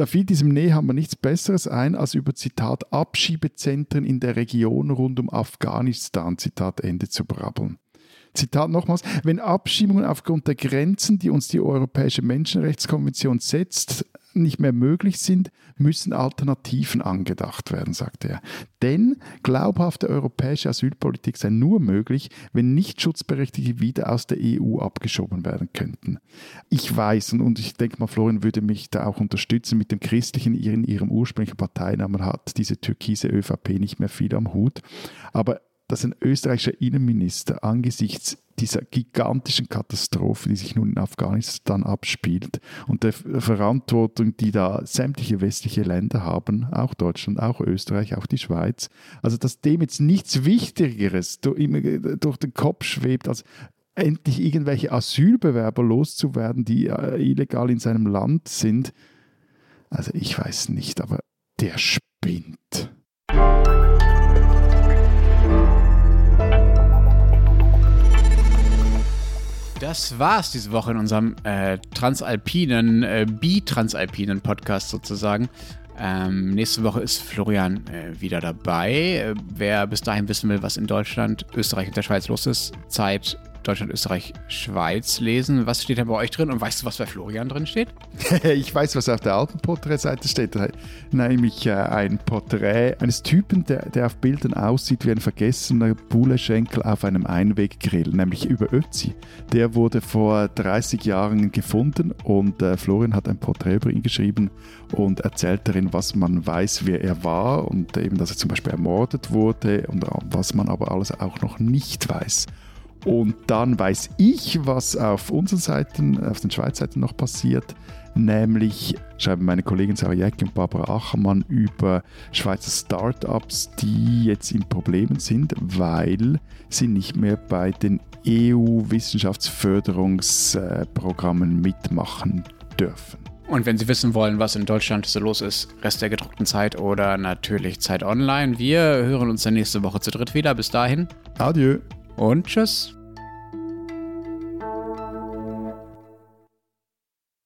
da fiel diesem Nehammer nichts Besseres ein, als über Zitat Abschiebezentren in der Region rund um Afghanistan, Zitat Ende zu brabbeln. Zitat nochmals, wenn Abschiebungen aufgrund der Grenzen, die uns die Europäische Menschenrechtskonvention setzt, nicht mehr möglich sind, müssen Alternativen angedacht werden, sagte er. Denn glaubhafte europäische Asylpolitik sei nur möglich, wenn nicht Schutzberechtigte wieder aus der EU abgeschoben werden könnten. Ich weiß, und ich denke mal, Florian würde mich da auch unterstützen, mit dem Christlichen in ihrem ursprünglichen Parteinamen hat diese türkise ÖVP nicht mehr viel am Hut. Aber dass ein österreichischer Innenminister angesichts dieser gigantischen Katastrophe, die sich nun in Afghanistan abspielt und der Verantwortung, die da sämtliche westliche Länder haben, auch Deutschland, auch Österreich, auch die Schweiz, also dass dem jetzt nichts Wichtigeres durch den Kopf schwebt, als endlich irgendwelche Asylbewerber loszuwerden, die äh, illegal in seinem Land sind. Also ich weiß nicht, aber der spinnt. Das war's diese Woche in unserem äh, transalpinen, äh, bi-transalpinen Podcast sozusagen. Ähm, nächste Woche ist Florian äh, wieder dabei. Äh, wer bis dahin wissen will, was in Deutschland, Österreich und der Schweiz los ist, Zeit Deutschland, Österreich, Schweiz lesen. Was steht da bei euch drin und weißt du, was bei Florian drin steht? (laughs) ich weiß, was auf der alten Porträtseite steht. Nämlich äh, ein Porträt eines Typen, der, der auf Bildern aussieht wie ein vergessener Buleschenkel auf einem Einweggrill, nämlich über Ötzi. Der wurde vor 30 Jahren gefunden und äh, Florian hat ein Porträt über ihn geschrieben und erzählt darin, was man weiß, wer er war und eben, dass er zum Beispiel ermordet wurde und was man aber alles auch noch nicht weiß. Und dann weiß ich, was auf unseren Seiten, auf den Schweiz-Seiten noch passiert. Nämlich schreiben meine Kollegin Sarah Jäcki und Barbara Achermann über Schweizer Startups, die jetzt in Problemen sind, weil sie nicht mehr bei den EU-Wissenschaftsförderungsprogrammen mitmachen dürfen. Und wenn Sie wissen wollen, was in Deutschland so los ist, Rest der gedruckten Zeit oder natürlich Zeit online, wir hören uns dann nächste Woche zu dritt wieder. Bis dahin. Adieu und tschüss.